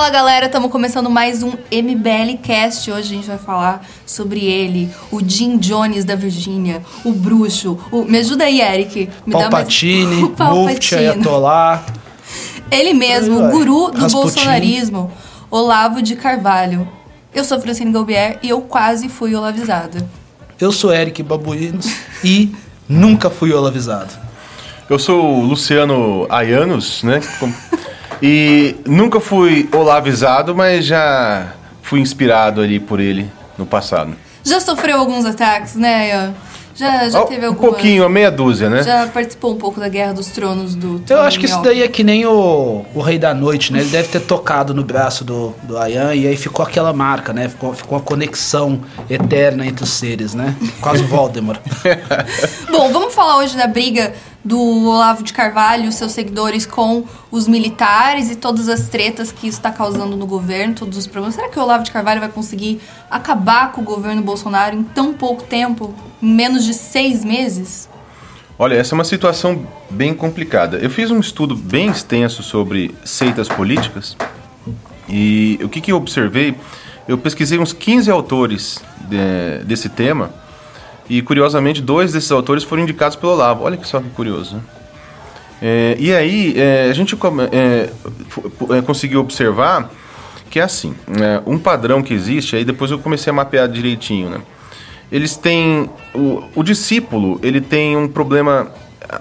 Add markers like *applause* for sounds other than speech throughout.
Fala galera, estamos começando mais um MBL Cast. Hoje a gente vai falar sobre ele, o Jim Jones da Virgínia, o bruxo. O... Me ajuda aí, Eric. Me Palpatine, dá mais... Mufti, *laughs* Ayatollah. Ele mesmo, o guru do Rasputin. bolsonarismo, Olavo de Carvalho. Eu sou Francine Galbier e eu quase fui olavizada. Eu sou Eric Babuinos e nunca fui olavizado. Eu sou o Luciano Ayanos, né? E nunca fui olavizado, mas já fui inspirado ali por ele no passado. Já sofreu alguns ataques, né, Ian? Já, já teve alguma... Um pouquinho, a meia dúzia, né? Já participou um pouco da Guerra dos Tronos do... Eu acho que isso daí é que nem o, o Rei da Noite, né? Ele deve ter tocado no braço do, do Ayan e aí ficou aquela marca, né? Ficou, ficou uma conexão eterna entre os seres, né? Quase Voldemort. *laughs* Bom, vamos falar hoje da briga do Olavo de Carvalho, seus seguidores com os militares e todas as tretas que isso está causando no governo, todos os problemas. Será que o Olavo de Carvalho vai conseguir acabar com o governo Bolsonaro em tão pouco tempo, em menos de seis meses? Olha, essa é uma situação bem complicada. Eu fiz um estudo bem extenso sobre seitas políticas e o que, que eu observei? Eu pesquisei uns 15 autores de, desse tema e curiosamente, dois desses autores foram indicados pelo Olavo. Olha que só que curioso. Né? É, e aí, é, a gente é, é, conseguiu observar que é assim: né? um padrão que existe, aí depois eu comecei a mapear direitinho, né? Eles têm. O, o discípulo, ele tem um problema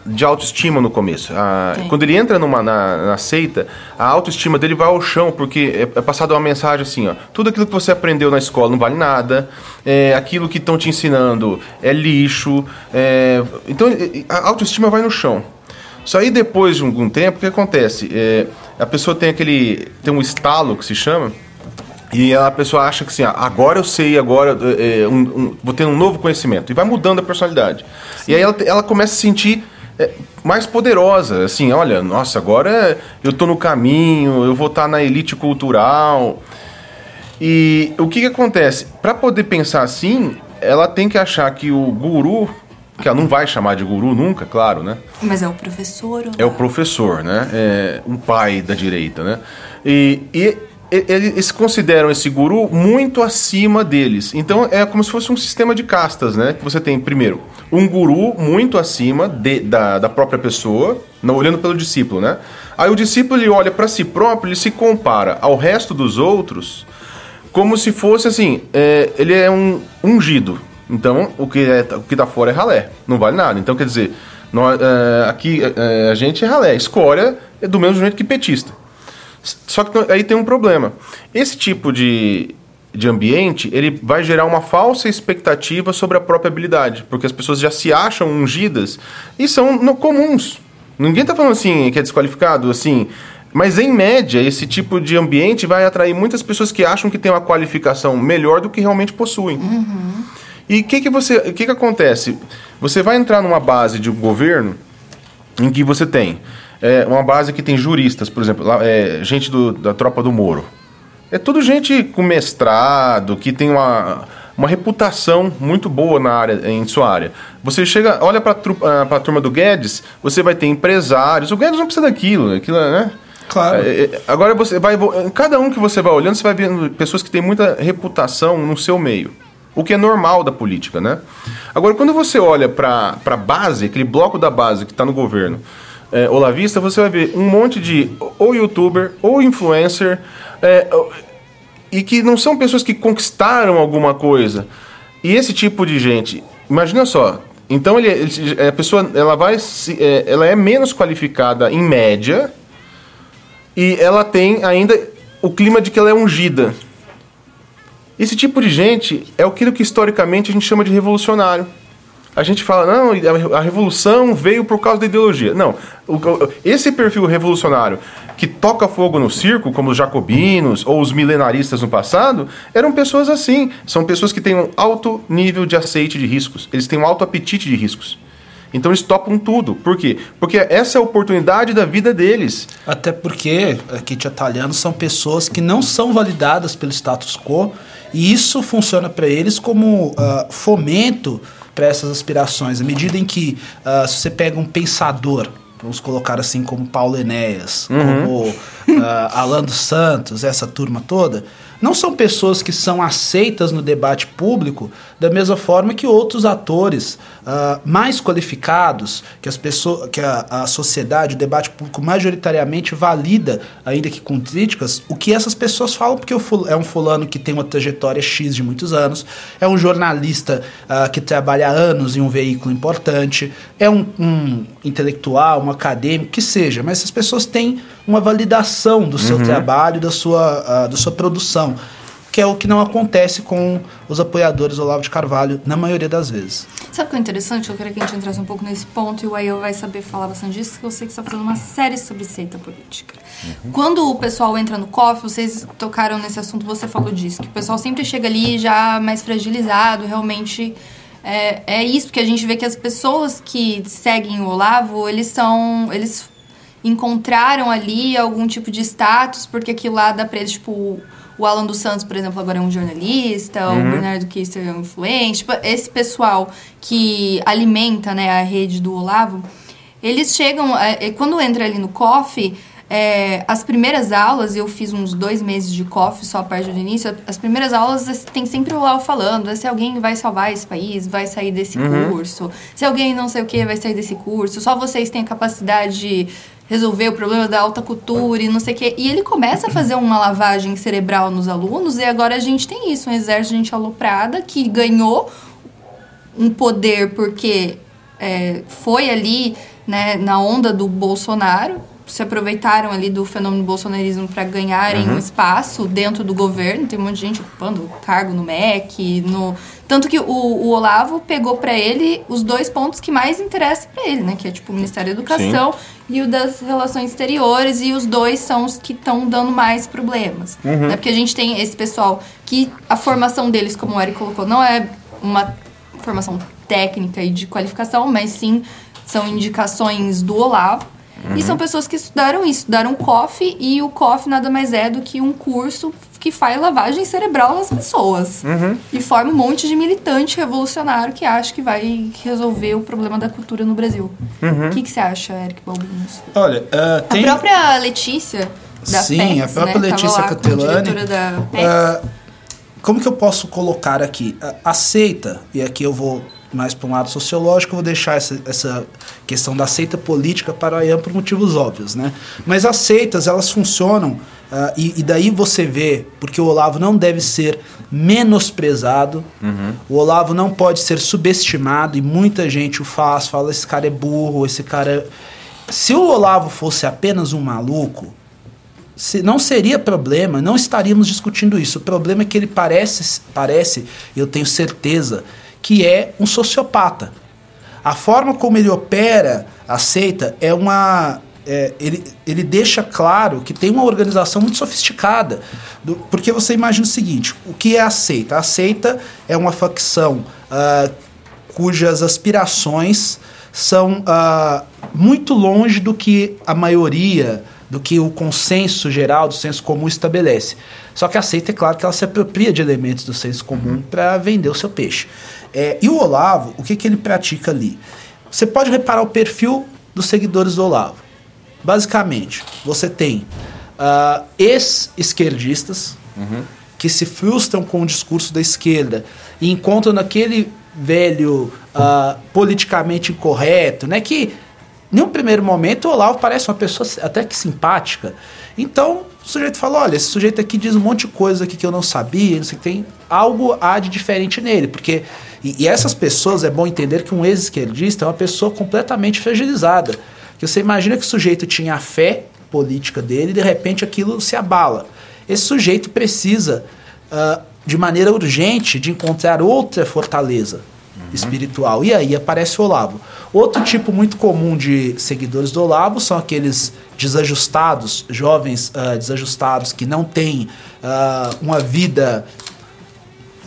de autoestima no começo. A, quando ele entra numa, na, na, seita, a autoestima dele vai ao chão, porque é, é passada uma mensagem assim, ó. Tudo aquilo que você aprendeu na escola não vale nada, é, aquilo que estão te ensinando é lixo. É, então a autoestima vai no chão. Só aí depois de algum tempo, o que acontece? É, a pessoa tem aquele. tem um estalo que se chama. E a pessoa acha que assim, ah, agora eu sei, agora é, um, um, vou ter um novo conhecimento. E vai mudando a personalidade. Sim. E aí ela, ela começa a sentir é, mais poderosa. Assim, olha, nossa, agora eu tô no caminho, eu vou estar tá na elite cultural. E o que, que acontece? Para poder pensar assim, ela tem que achar que o guru, que ela não vai chamar de guru nunca, claro, né? Mas é o professor. Ou... É o professor, né? É um pai da direita, né? E, e eles consideram esse guru muito acima deles. Então é como se fosse um sistema de castas, né? Que você tem, primeiro, um guru muito acima de, da, da própria pessoa, não olhando pelo discípulo, né? Aí o discípulo ele olha para si próprio, ele se compara ao resto dos outros como se fosse assim, é, ele é um ungido. Então o que, é, o que tá fora é ralé, não vale nada. Então quer dizer, nós, é, aqui é, a gente é ralé, escória é do mesmo jeito que petista. Só que aí tem um problema. Esse tipo de, de ambiente, ele vai gerar uma falsa expectativa sobre a própria habilidade, porque as pessoas já se acham ungidas e são no, comuns. Ninguém está falando assim que é desqualificado, assim. Mas em média, esse tipo de ambiente vai atrair muitas pessoas que acham que tem uma qualificação melhor do que realmente possuem. Uhum. E o que, que você. O que, que acontece? Você vai entrar numa base de um governo em que você tem é, uma base que tem juristas, por exemplo, lá, é, gente do, da tropa do Moro. É tudo gente com mestrado, que tem uma, uma reputação muito boa na área, em sua área. Você chega, olha para a ah, turma do Guedes, você vai ter empresários. O Guedes não precisa daquilo, aquilo, né? Claro. É, é agora você vai. Cada um que você vai olhando, você vai vendo pessoas que têm muita reputação no seu meio. O que é normal da política, né? Agora, quando você olha para a base, aquele bloco da base que está no governo, é, Olavista, você vai ver um monte de ou youtuber ou influencer é, e que não são pessoas que conquistaram alguma coisa. E esse tipo de gente, imagina só. Então ele, ele a pessoa ela vai é, ela é menos qualificada em média e ela tem ainda o clima de que ela é ungida. Esse tipo de gente é aquilo que historicamente a gente chama de revolucionário a gente fala, não, a revolução veio por causa da ideologia. Não, esse perfil revolucionário que toca fogo no circo, como os jacobinos ou os milenaristas no passado, eram pessoas assim. São pessoas que têm um alto nível de aceite de riscos. Eles têm um alto apetite de riscos. Então eles topam tudo. Por quê? Porque essa é a oportunidade da vida deles. Até porque, aqui te atalhando, são pessoas que não são validadas pelo status quo e isso funciona para eles como uh, fomento para essas aspirações. À medida em que uh, se você pega um pensador, vamos colocar assim como Paulo Enéas, uhum. como uh, Alan dos Santos, essa turma toda, não são pessoas que são aceitas no debate público da mesma forma que outros atores uh, mais qualificados, que, as pessoas, que a, a sociedade, o debate público majoritariamente valida, ainda que com críticas, o que essas pessoas falam, porque é um fulano que tem uma trajetória X de muitos anos, é um jornalista uh, que trabalha há anos em um veículo importante, é um, um intelectual, um acadêmico, que seja, mas essas pessoas têm uma validação do seu uhum. trabalho, da sua, uh, da sua produção que é o que não acontece com os apoiadores do Olavo de Carvalho na maioria das vezes. Sabe o que é interessante? Eu queria que a gente entrasse um pouco nesse ponto e o Ayo vai saber falar bastante disso, porque eu sei que você está fazendo uma série sobre seita política. Uhum. Quando o pessoal entra no COF, vocês tocaram nesse assunto, você falou disso, que o pessoal sempre chega ali já mais fragilizado, realmente... É, é isso, porque a gente vê que as pessoas que seguem o Olavo, eles são... Eles encontraram ali algum tipo de status, porque aquilo lá dá pra eles, tipo o Alan dos Santos, por exemplo, agora é um jornalista, uhum. o Bernardo Kister é um influente. Tipo, esse pessoal que alimenta né, a rede do Olavo, eles chegam. É, é quando entra ali no COF, é, as primeiras aulas, eu fiz uns dois meses de COF só a parte do início, as primeiras aulas tem sempre o Olavo falando, se alguém vai salvar esse país, vai sair desse uhum. curso, se alguém não sei o que vai sair desse curso, só vocês têm a capacidade de resolver o problema da alta cultura e não sei o quê. E ele começa a fazer uma lavagem cerebral nos alunos e agora a gente tem isso, um exército de gente aloprada que ganhou um poder porque é, foi ali né, na onda do Bolsonaro, se aproveitaram ali do fenômeno do bolsonarismo para ganharem uhum. um espaço dentro do governo. Tem um monte de gente ocupando cargo no MEC, no tanto que o, o Olavo pegou para ele os dois pontos que mais interessam para ele, né, que é tipo o Ministério da Educação Sim. e o das relações exteriores e os dois são os que estão dando mais problemas, uhum. né? Porque a gente tem esse pessoal que a formação deles, como o Eric colocou, não é uma formação técnica e de qualificação, mas sim são indicações do Olavo Uhum. E são pessoas que estudaram isso, estudaram COF e o COF nada mais é do que um curso que faz lavagem cerebral nas pessoas. Uhum. E forma um monte de militante revolucionário que acha que vai resolver o problema da cultura no Brasil. Uhum. O que, que você acha, Eric Balbinos? Olha, uh, tem... A própria Letícia da Sim, PEX, a própria né? Letícia Catelani. Uh, como que eu posso colocar aqui? Aceita, e aqui eu vou mais para um lado sociológico, eu vou deixar essa, essa questão da seita política para o IAM por motivos óbvios, né? Mas as seitas, elas funcionam, uh, e, e, daí você vê, porque o Olavo não deve ser menosprezado, uhum. o Olavo não pode ser subestimado, e muita gente o faz, fala, esse cara é burro, esse cara é... Se o Olavo fosse apenas um maluco, se, não seria problema, não estaríamos discutindo isso. O problema é que ele parece, parece, eu tenho certeza, que é um sociopata. A forma como ele opera a seita é uma. É, ele, ele deixa claro que tem uma organização muito sofisticada. Do, porque você imagina o seguinte: o que é a seita? A seita é uma facção uh, cujas aspirações são uh, muito longe do que a maioria, do que o consenso geral, do senso comum estabelece. Só que a seita, é claro que ela se apropria de elementos do senso comum para vender o seu peixe. É, e o Olavo, o que, que ele pratica ali? Você pode reparar o perfil dos seguidores do Olavo. Basicamente, você tem uh, ex-esquerdistas uhum. que se frustram com o discurso da esquerda e encontram naquele velho uh, politicamente incorreto, né? Que, em um primeiro momento, o Olavo parece uma pessoa até que simpática. Então, o sujeito fala: olha, esse sujeito aqui diz um monte de coisa aqui que eu não sabia, não sei tem algo há de diferente nele, porque e, e essas pessoas, é bom entender que um ex-esquerdista é uma pessoa completamente fragilizada. Que você imagina que o sujeito tinha a fé política dele e de repente aquilo se abala. Esse sujeito precisa, uh, de maneira urgente, de encontrar outra fortaleza. Espiritual. E aí aparece o Olavo. Outro tipo muito comum de seguidores do Olavo são aqueles desajustados, jovens uh, desajustados que não têm uh, uma vida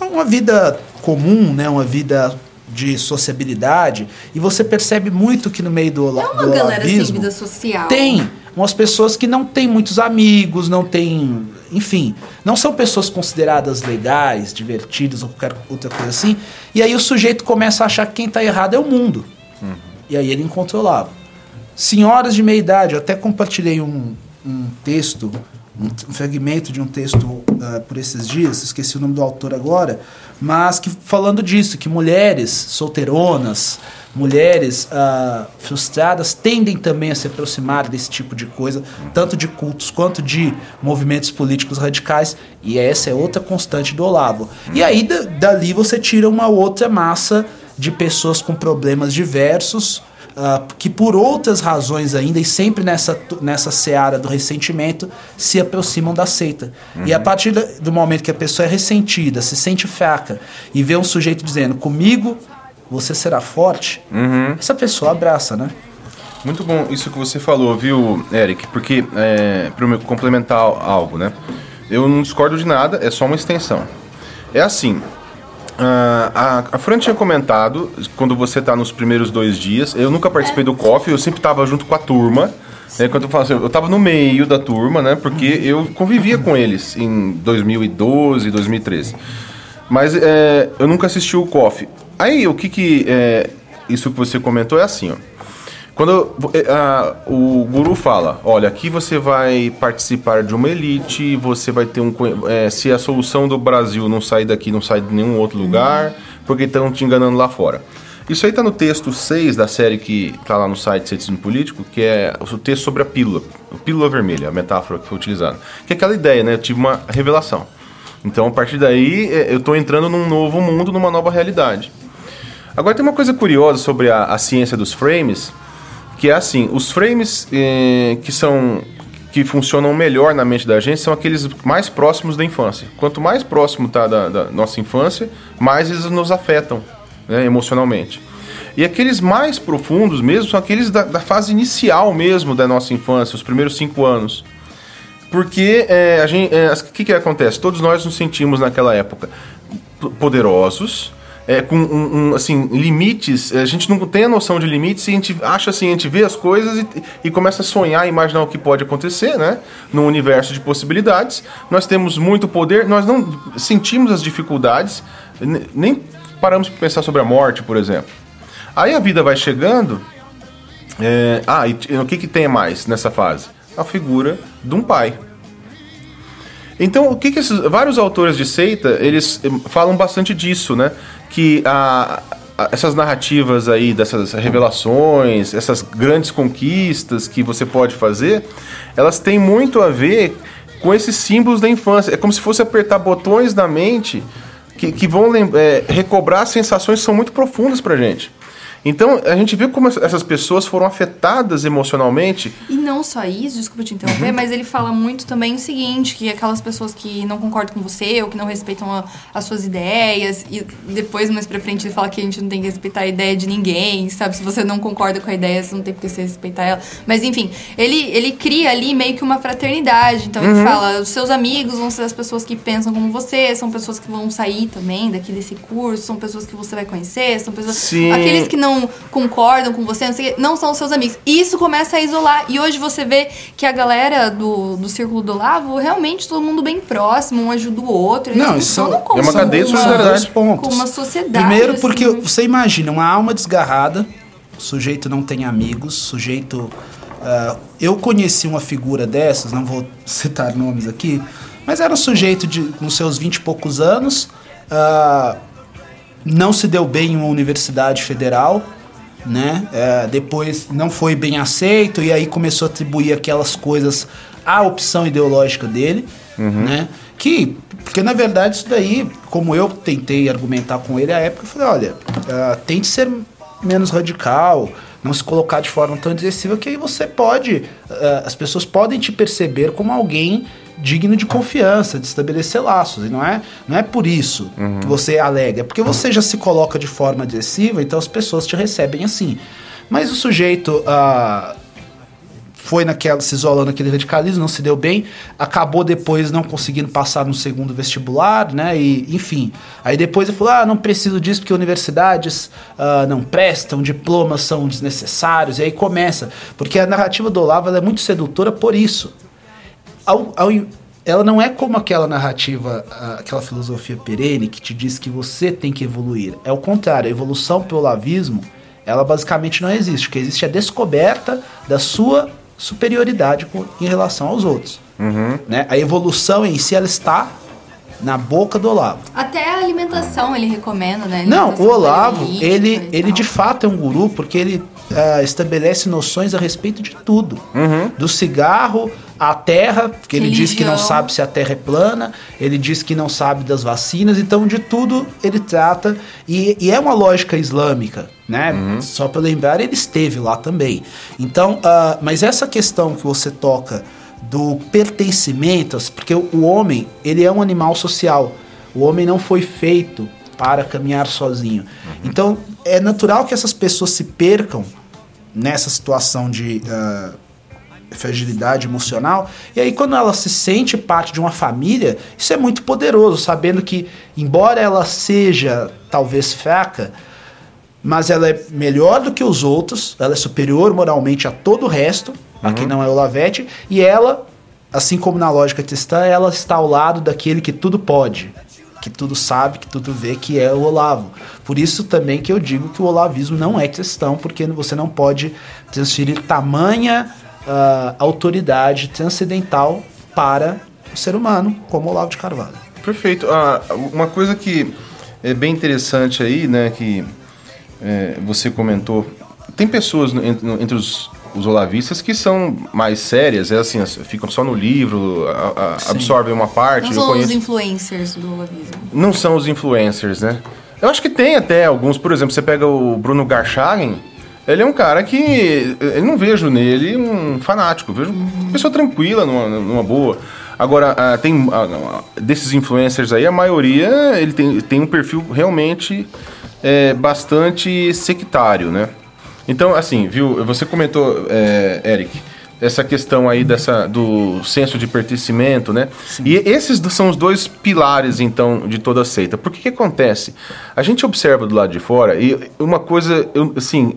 uma vida comum, né, uma vida de sociabilidade, e você percebe muito que no meio do É uma galera sem vida social. Tem umas pessoas que não têm muitos amigos, não têm, enfim, não são pessoas consideradas legais, divertidas ou qualquer outra coisa assim. E aí o sujeito começa a achar que quem está errado é o mundo. Uhum. E aí ele incontrolável. Senhoras de meia idade, eu até compartilhei um, um texto, um, um fragmento de um texto uh, por esses dias, esqueci o nome do autor agora, mas que falando disso, que mulheres solteironas, mulheres uh, frustradas tendem também a se aproximar desse tipo de coisa, tanto de cultos quanto de movimentos políticos radicais, e essa é outra constante do Olavo. E aí dali você tira uma outra massa de pessoas com problemas diversos, Uh, que por outras razões ainda, e sempre nessa, nessa seara do ressentimento, se aproximam da seita. Uhum. E a partir do momento que a pessoa é ressentida, se sente fraca, e vê um sujeito dizendo, comigo você será forte, uhum. essa pessoa abraça, né? Muito bom isso que você falou, viu, Eric? Porque, é, para complementar algo, né? Eu não discordo de nada, é só uma extensão. É assim, a, a Fran tinha comentado, quando você está nos primeiros dois dias, eu nunca participei do COF, eu sempre estava junto com a turma. Né, quando eu falo assim, eu estava no meio da turma, né? Porque eu convivia com eles em 2012, 2013. Mas é, eu nunca assisti o COF. Aí, o que que... É, isso que você comentou é assim, ó. Quando é, o guru fala, olha, aqui você vai participar de uma elite, você vai ter um. É, se a solução do Brasil não sair daqui, não sai de nenhum outro lugar, porque estão te enganando lá fora. Isso aí está no texto 6 da série que está lá no site Ceticismo Político, que é o texto sobre a pílula, a pílula vermelha, a metáfora que foi utilizada. Que é aquela ideia, né? Eu tive uma revelação. Então, a partir daí, é, eu estou entrando num novo mundo, numa nova realidade. Agora, tem uma coisa curiosa sobre a, a ciência dos frames, que é assim, os frames eh, que são que funcionam melhor na mente da gente são aqueles mais próximos da infância. Quanto mais próximo tá da, da nossa infância, mais eles nos afetam né, emocionalmente. E aqueles mais profundos mesmo são aqueles da, da, fase inicial mesmo da nossa infância, os primeiros cinco anos. Porque é, a gente, o é, que, que acontece? Todos nós nos sentimos naquela época poderosos, é, com um, um, assim, limites, a gente não tem a noção de limites e a gente acha assim, a gente vê as coisas e, e começa a sonhar, imaginar o que pode acontecer, né? No universo de possibilidades. Nós temos muito poder, nós não sentimos as dificuldades, nem paramos para pensar sobre a morte, por exemplo. Aí a vida vai chegando. É, ah, e o que, que tem mais nessa fase? A figura de um pai. Então, o que, que esses vários autores de seita eles eh, falam bastante disso, né? Que a, a, essas narrativas aí dessas revelações, essas grandes conquistas que você pode fazer, elas têm muito a ver com esses símbolos da infância. É como se fosse apertar botões na mente que, que vão é, recobrar sensações que são muito profundas pra gente. Então, a gente viu como essas pessoas foram afetadas emocionalmente. E não só isso, desculpa te interromper, uhum. mas ele fala muito também o seguinte, que aquelas pessoas que não concordam com você ou que não respeitam a, as suas ideias, e depois, mais pra frente, ele fala que a gente não tem que respeitar a ideia de ninguém, sabe? Se você não concorda com a ideia, você não tem por que você respeitar ela. Mas, enfim, ele, ele cria ali meio que uma fraternidade. Então, uhum. ele fala, os seus amigos vão ser as pessoas que pensam como você, são pessoas que vão sair também daqui desse curso, são pessoas que você vai conhecer, são pessoas... Sim. Aqueles que não não concordam com você, não, sei, não são seus amigos. E isso começa a isolar. E hoje você vê que a galera do, do Círculo do Lavo, realmente todo mundo bem próximo, um ajuda o outro. Não, isso não é uma cadeia de solidariedade. Pontos. Com uma sociedade. Primeiro porque assim. você imagina uma alma desgarrada, o sujeito não tem amigos, sujeito... Uh, eu conheci uma figura dessas, não vou *laughs* citar nomes aqui, mas era um sujeito de, nos seus vinte e poucos anos, uh, não se deu bem em uma universidade federal, né? É, depois não foi bem aceito e aí começou a atribuir aquelas coisas à opção ideológica dele, uhum. né? Que, porque na verdade isso daí, como eu tentei argumentar com ele à época, eu falei, olha, uh, tente ser menos radical, não se colocar de forma tão excessiva que aí você pode, uh, as pessoas podem te perceber como alguém digno de confiança, de estabelecer laços. E não é, não é por isso uhum. que você alega, é porque você já se coloca de forma agressiva, então as pessoas te recebem assim. Mas o sujeito ah, foi naquela, se isolando naquele radicalismo, não se deu bem, acabou depois não conseguindo passar no segundo vestibular, né? E, enfim. Aí depois ele falou: ah, não preciso disso porque universidades ah, não prestam, diplomas são desnecessários. E aí começa. Porque a narrativa do Olavo é muito sedutora por isso ao, ao, ela não é como aquela narrativa, aquela filosofia perene que te diz que você tem que evoluir. É o contrário, a evolução pelo lavismo, ela basicamente não existe. O que existe é a descoberta da sua superioridade com, em relação aos outros. Uhum. Né? A evolução em si ela está na boca do Olavo. Até a alimentação ele recomenda, né? Não, o Olavo, ele, ele de fato é um guru porque ele uh, estabelece noções a respeito de tudo. Uhum. Do cigarro à terra, que ele diz que não sabe se a terra é plana, ele diz que não sabe das vacinas, então de tudo ele trata. E, e é uma lógica islâmica, né? Uhum. Só para lembrar, ele esteve lá também. Então, uh, mas essa questão que você toca do pertencimento, porque o homem, ele é um animal social. O homem não foi feito para caminhar sozinho. Uhum. Então, é natural que essas pessoas se percam nessa situação de uh, fragilidade emocional. E aí, quando ela se sente parte de uma família, isso é muito poderoso, sabendo que, embora ela seja talvez fraca, mas ela é melhor do que os outros, ela é superior moralmente a todo o resto, uhum. a quem não é o Lavete, e ela, assim como na lógica cristã, ela está ao lado daquele que tudo pode, que tudo sabe, que tudo vê, que é o Olavo. Por isso também que eu digo que o olavismo não é cristão, porque você não pode transferir tamanha uh, autoridade transcendental para o ser humano, como Olavo de Carvalho. Perfeito. Ah, uma coisa que é bem interessante aí, né, que é, você comentou, tem pessoas entre, entre os, os, olavistas que são mais sérias, é assim, ficam só no livro, a, a, absorvem uma parte. Não são conheço... os influencers do olavismo. Não são os influencers, né? Eu acho que tem até alguns, por exemplo, você pega o Bruno Garchagen, ele é um cara que eu não vejo nele um fanático, vejo uma pessoa tranquila, numa, numa boa. Agora, uh, tem uh, desses influencers aí, a maioria ele tem, tem um perfil realmente é, bastante sectário, né? Então, assim, viu? Você comentou, é, Eric, essa questão aí dessa do senso de pertencimento, né? Sim. E esses são os dois pilares, então, de toda a seita. Por que que acontece? A gente observa do lado de fora e uma coisa, eu, assim,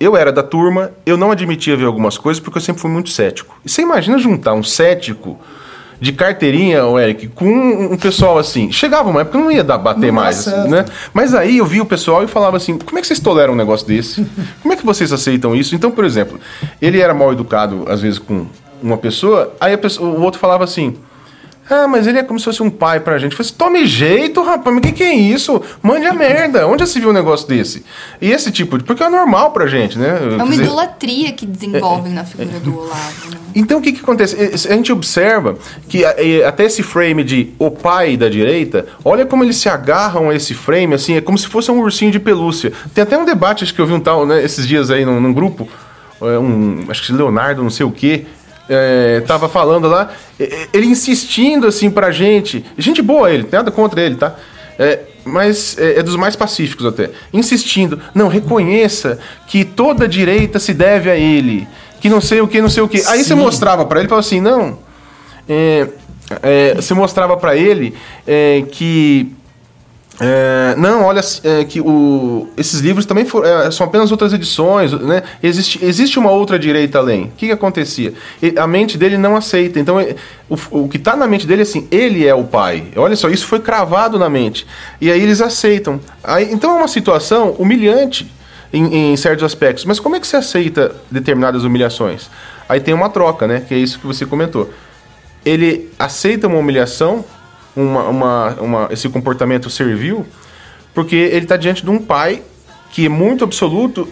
eu era da turma, eu não admitia ver algumas coisas porque eu sempre fui muito cético. E você imagina juntar um cético de carteirinha, o Eric, com um pessoal assim. Chegava uma época não ia dar, bater não mais, assim, né? Mas aí eu vi o pessoal e falava assim: como é que vocês toleram um negócio desse? Como é que vocês aceitam isso? Então, por exemplo, ele era mal educado, às vezes, com uma pessoa, aí pessoa, o outro falava assim. Ah, mas ele é como se fosse um pai pra gente. Eu falei assim, tome jeito, rapaz, mas o que, que é isso? Mande a merda. Onde já se viu um negócio desse? E esse tipo de. Porque é normal pra gente, né? É uma dizer, idolatria que desenvolvem é, na figura é, do Olavo. Né? Então o que, que acontece? A gente observa que até esse frame de o pai da direita, olha como eles se agarram a esse frame, assim, é como se fosse um ursinho de pelúcia. Tem até um debate, acho que eu vi um tal, né, esses dias aí num, num grupo, é, um, acho que Leonardo, não sei o quê, é, tava falando lá, ele insistindo assim pra gente, gente boa ele, nada contra ele, tá? É, mas é, é, dos mais pacíficos até, insistindo, não, reconheça que toda direita se deve a ele, que não sei o que, não sei o que. Aí você mostrava para ele e falava assim, não, é, é, você mostrava para ele é, que é, não, olha é, que o, esses livros também for, é, são apenas outras edições, né? Existe, existe uma outra direita além. O que, que acontecia? a mente dele não aceita. Então, é, o, o que está na mente dele é assim: ele é o pai. Olha só, isso foi cravado na mente. E aí eles aceitam. Aí, então é uma situação humilhante em, em certos aspectos. Mas como é que você aceita determinadas humilhações? Aí tem uma troca, né? Que é isso que você comentou. Ele aceita uma humilhação uma, uma, uma, esse comportamento servil, porque ele está diante de um pai que é muito absoluto,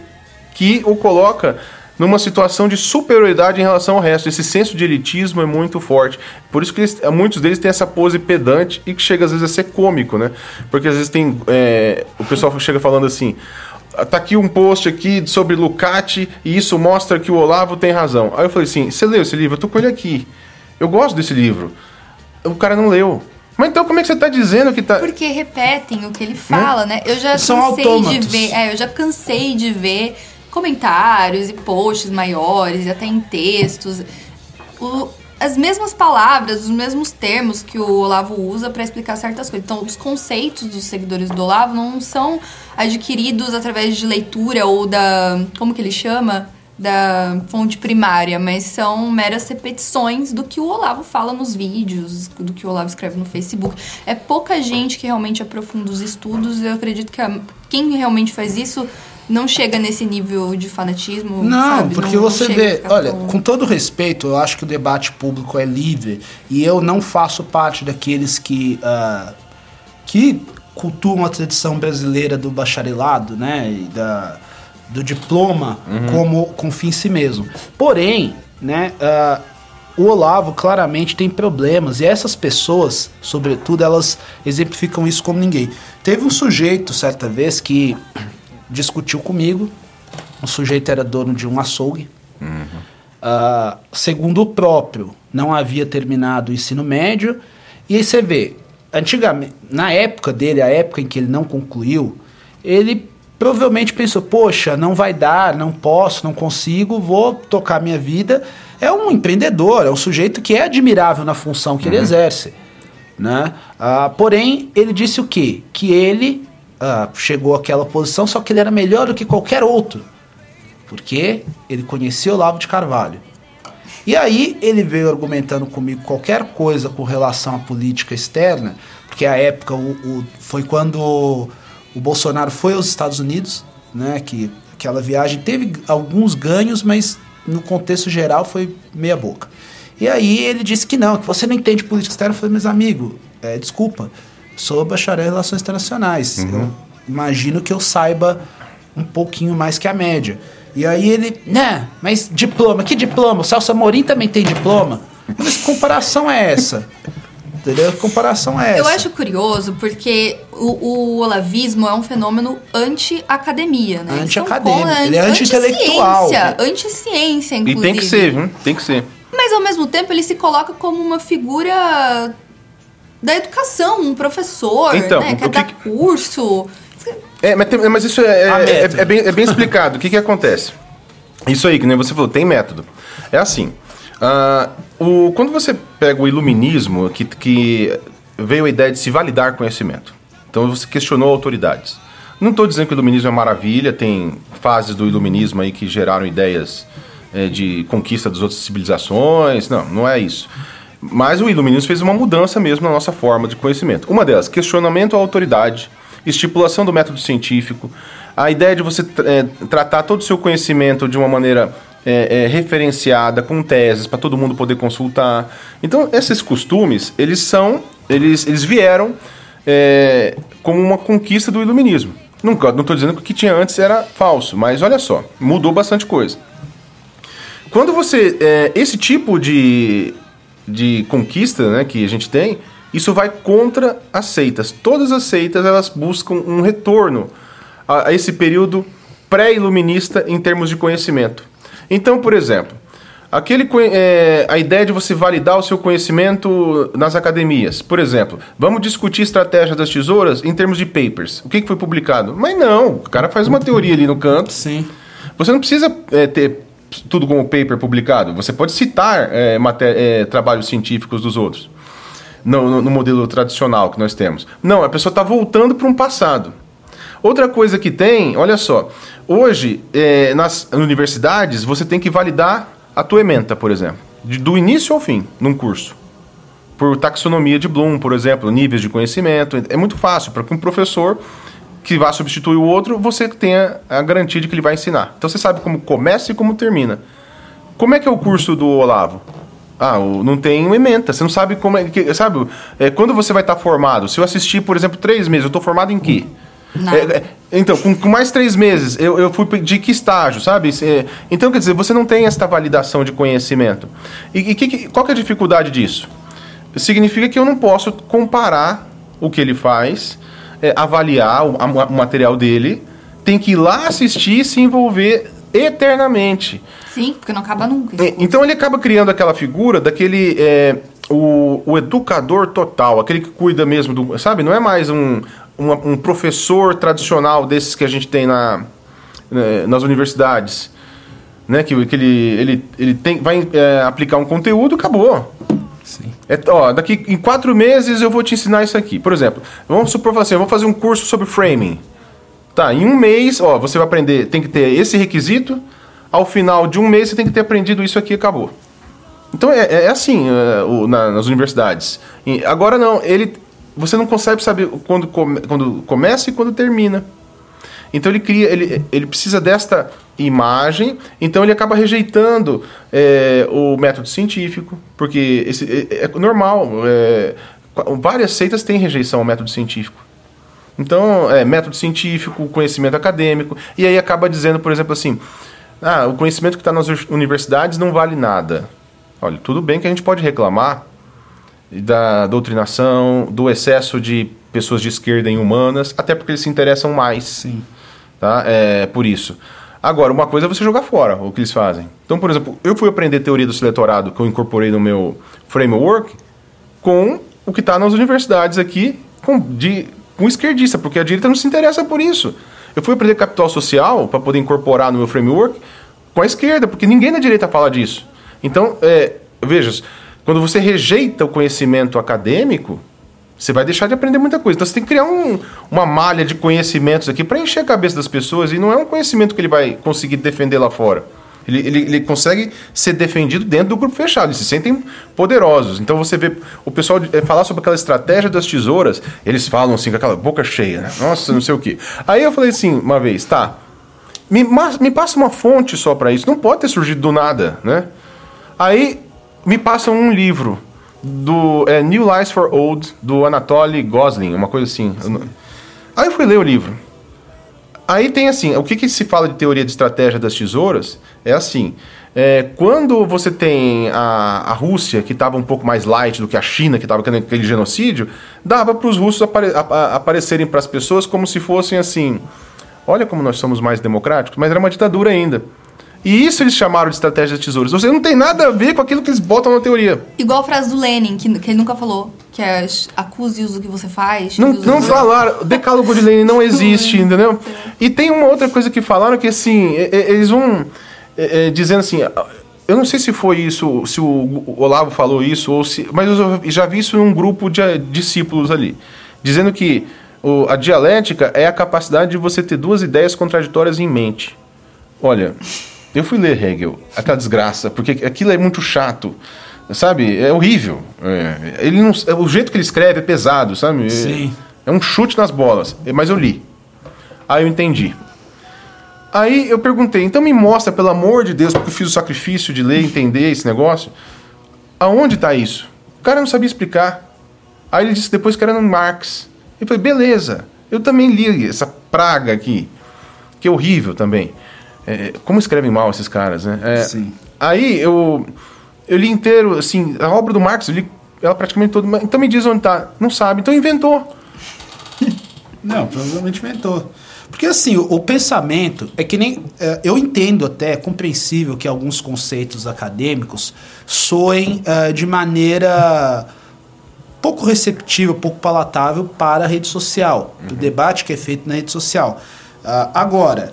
que o coloca numa situação de superioridade em relação ao resto. Esse senso de elitismo é muito forte. Por isso que eles, muitos deles têm essa pose pedante e que chega às vezes a ser cômico, né? Porque às vezes tem. É, o pessoal chega falando assim. Tá aqui um post aqui sobre Lucati e isso mostra que o Olavo tem razão. Aí eu falei assim: você leu esse livro? Eu tô com ele aqui. Eu gosto desse livro. O cara não leu. Mas então como é que você está dizendo que tá. Porque repetem o que ele fala, né? né? Eu já São cansei autômatos. de ver. É, eu já cansei de ver comentários e posts maiores, e até em textos. O, as mesmas palavras, os mesmos termos que o Olavo usa para explicar certas coisas. Então, os conceitos dos seguidores do Olavo não são adquiridos através de leitura ou da. Como que ele chama? Da fonte primária, mas são meras repetições do que o Olavo fala nos vídeos, do que o Olavo escreve no Facebook. É pouca gente que realmente aprofunda os estudos. Eu acredito que a, quem realmente faz isso não chega nesse nível de fanatismo. Não, sabe? porque não, você não vê. Olha, tão... com todo respeito, eu acho que o debate público é livre e eu não faço parte daqueles que. Uh, que cultuam a tradição brasileira do bacharelado, né? E da, do diploma uhum. como com fim em si mesmo. Porém, né? Uh, o Olavo claramente tem problemas e essas pessoas, sobretudo, elas exemplificam isso como ninguém. Teve um sujeito certa vez que *clears throat* discutiu comigo. O sujeito era dono de um açougue. Uhum. Uh, segundo o próprio, não havia terminado o ensino médio. E aí você vê, antigamente, na época dele, a época em que ele não concluiu, ele provavelmente pensou: poxa, não vai dar, não posso, não consigo, vou tocar minha vida. É um empreendedor, é um sujeito que é admirável na função que uhum. ele exerce. Né? Uh, porém, ele disse o quê? Que ele uh, chegou àquela posição, só que ele era melhor do que qualquer outro. Porque ele conhecia o Olavo de Carvalho. E aí ele veio argumentando comigo qualquer coisa com relação à política externa, porque a época o, o, foi quando o, Bolsonaro foi aos Estados Unidos, né? Que aquela viagem teve alguns ganhos, mas no contexto geral foi meia boca. E aí ele disse que não, que você não entende política externa. Eu falei, meus amigos, é, desculpa, sou bacharel em relações internacionais. Uhum. Eu imagino que eu saiba um pouquinho mais que a média. E aí ele, né, mas diploma, que diploma? O Celso Amorim também tem diploma? Mas que comparação é essa? Entendeu? Que comparação é essa? Eu acho curioso porque o, o olavismo é um fenômeno anti-academia, né? Anti-acadêmico. Ele é anti-intelectual. Anti-ciência, anti-ciência, inclusive. E tem que ser, viu? Tem que ser. Mas ao mesmo tempo ele se coloca como uma figura da educação, um professor, então, né? Quer que... dar curso. É, mas, tem, mas isso é, é, é, é, bem, é bem explicado. o que, que acontece? Isso aí, que nem você falou, tem método. É assim. Uh, o, quando você pega o iluminismo, que, que veio a ideia de se validar conhecimento. Então você questionou autoridades. Não estou dizendo que o iluminismo é maravilha, tem fases do iluminismo aí que geraram ideias é, de conquista das outras civilizações. Não, não é isso. Mas o iluminismo fez uma mudança mesmo na nossa forma de conhecimento. Uma delas, questionamento à autoridade, estipulação do método científico, a ideia de você é, tratar todo o seu conhecimento de uma maneira é, é, referenciada, com teses, para todo mundo poder consultar. Então, esses costumes, eles são, eles, eles vieram é, como uma conquista do iluminismo. Não estou dizendo que o que tinha antes era falso, mas olha só, mudou bastante coisa. Quando você. É, esse tipo de de conquista né, que a gente tem, isso vai contra as seitas. Todas as seitas elas buscam um retorno a, a esse período pré-iluminista em termos de conhecimento. Então, por exemplo, aquele, é, a ideia de você validar o seu conhecimento nas academias. Por exemplo, vamos discutir estratégia das tesouras em termos de papers. O que, que foi publicado? Mas não, o cara faz uma teoria ali no canto. Sim. Você não precisa é, ter tudo como paper publicado. Você pode citar é, é, trabalhos científicos dos outros. No, no, no, modelo tradicional que nós temos. Não, a pessoa está voltando para um passado. Outra coisa que tem, olha só, hoje é, nas universidades você tem que validar a tua ementa, por exemplo, de, do início ao fim, num curso. Por taxonomia de Bloom, por exemplo, níveis de conhecimento. É muito fácil para que um professor que vai substituir o outro, você tenha a garantia de que ele vai ensinar. Então você sabe como começa e como termina. Como é que é o curso do Olavo? Ah, não tem ementa. Você não sabe como é que. Sabe? É, quando você vai estar formado? Se eu assistir, por exemplo, três meses, eu estou formado em quê? É, é, então, com, com, mais três meses, eu, eu fui de que estágio, sabe? É, então, quer dizer, você não tem esta validação de conhecimento. E, e que, qual que é a dificuldade disso? Significa que eu não posso comparar o que ele faz é, avaliar o, a, o material dele, tem que ir lá assistir e se envolver eternamente. Sim, porque não acaba nunca. É, então ele acaba criando aquela figura daquele. É, o, o, educador total, aquele que cuida mesmo do. Sabe? Não é mais um, um, um professor tradicional desses que a gente tem na, né, nas universidades. Né? Que, que ele, ele, ele tem, vai é, aplicar um conteúdo, acabou. Sim. É, ó, daqui em quatro meses eu vou te ensinar isso aqui. Por exemplo, vamos supor assim, eu vou fazer um curso sobre framing. Tá, em um mês, ó, você vai aprender, tem que ter esse requisito. Ao final de um mês você tem que ter aprendido isso aqui e acabou. Então é, é, é assim é, o, na, nas universidades. E agora não, ele, você não consegue saber quando, come, quando começa e quando termina. Então ele cria, ele, ele precisa desta imagem, então ele acaba rejeitando é, o método científico, porque esse, é, é normal. É, várias seitas têm rejeição ao método científico. Então, é método científico, conhecimento acadêmico, e aí acaba dizendo, por exemplo, assim: ah, o conhecimento que está nas universidades não vale nada. Olha, tudo bem que a gente pode reclamar da doutrinação, do excesso de pessoas de esquerda em humanas, até porque eles se interessam mais. Sim. Tá? É, por isso. Agora, uma coisa é você jogar fora o que eles fazem. Então, por exemplo, eu fui aprender teoria do seletorado que eu incorporei no meu framework com o que está nas universidades aqui com, de, com esquerdista, porque a direita não se interessa por isso. Eu fui aprender capital social para poder incorporar no meu framework com a esquerda, porque ninguém na direita fala disso. Então, é, veja, quando você rejeita o conhecimento acadêmico, você vai deixar de aprender muita coisa. Então você tem que criar um, uma malha de conhecimentos aqui para encher a cabeça das pessoas e não é um conhecimento que ele vai conseguir defender lá fora. Ele, ele, ele, consegue ser defendido dentro do grupo fechado, eles se sentem poderosos. Então você vê o pessoal é, falar sobre aquela estratégia das tesouras, eles falam assim com aquela boca cheia, né? Nossa, não sei o quê. Aí eu falei assim uma vez, tá, me, me passa uma fonte só para isso, não pode ter surgido do nada, né? Aí me passam um livro do é, New Lies for Old, do Anatoly Gosling, uma coisa assim. Sim. Aí eu fui ler o livro. Aí tem assim, o que, que se fala de teoria de estratégia das tesouras é assim. É, quando você tem a, a Rússia, que estava um pouco mais light do que a China, que estava com aquele genocídio, dava para os russos apare, a, a, aparecerem para as pessoas como se fossem assim: olha como nós somos mais democráticos, mas era uma ditadura ainda. E isso eles chamaram de estratégia de tesouros. Ou seja, não tem nada a ver com aquilo que eles botam na teoria. Igual a frase do Lenin, que, que ele nunca falou. Que é acuse o que você faz. Não, não falaram. O decálogo de Lenin não *laughs* existe, entendeu? E tem uma outra coisa que falaram que assim, eles vão é, é, dizendo assim. Eu não sei se foi isso, se o Olavo falou isso, ou se, mas eu já vi isso em um grupo de discípulos ali. Dizendo que o, a dialética é a capacidade de você ter duas ideias contraditórias em mente. Olha, eu fui ler Hegel, aquela desgraça, porque aquilo é muito chato, sabe? É horrível. É, ele não, é, o jeito que ele escreve é pesado, sabe? Sim. É, é um chute nas bolas. Mas eu li. Aí eu entendi. Aí eu perguntei, então me mostra, pelo amor de Deus, porque eu fiz o sacrifício de ler, entender esse negócio. Aonde está isso? O cara não sabia explicar. Aí ele disse depois que era no Marx. Eu falei, beleza, eu também li essa praga aqui, que é horrível também. É, como escrevem mal esses caras, né? É, Sim. Aí eu, eu li inteiro, assim, a obra do Marx, eu li ela praticamente toda. Então me diz onde tá. Não sabe, então inventou. *laughs* Não, provavelmente inventou. Porque assim, o, o pensamento é que nem. É, eu entendo até, é compreensível que alguns conceitos acadêmicos soem é, de maneira pouco receptiva, pouco palatável para a rede social, uhum. o debate que é feito na rede social. Uh, agora,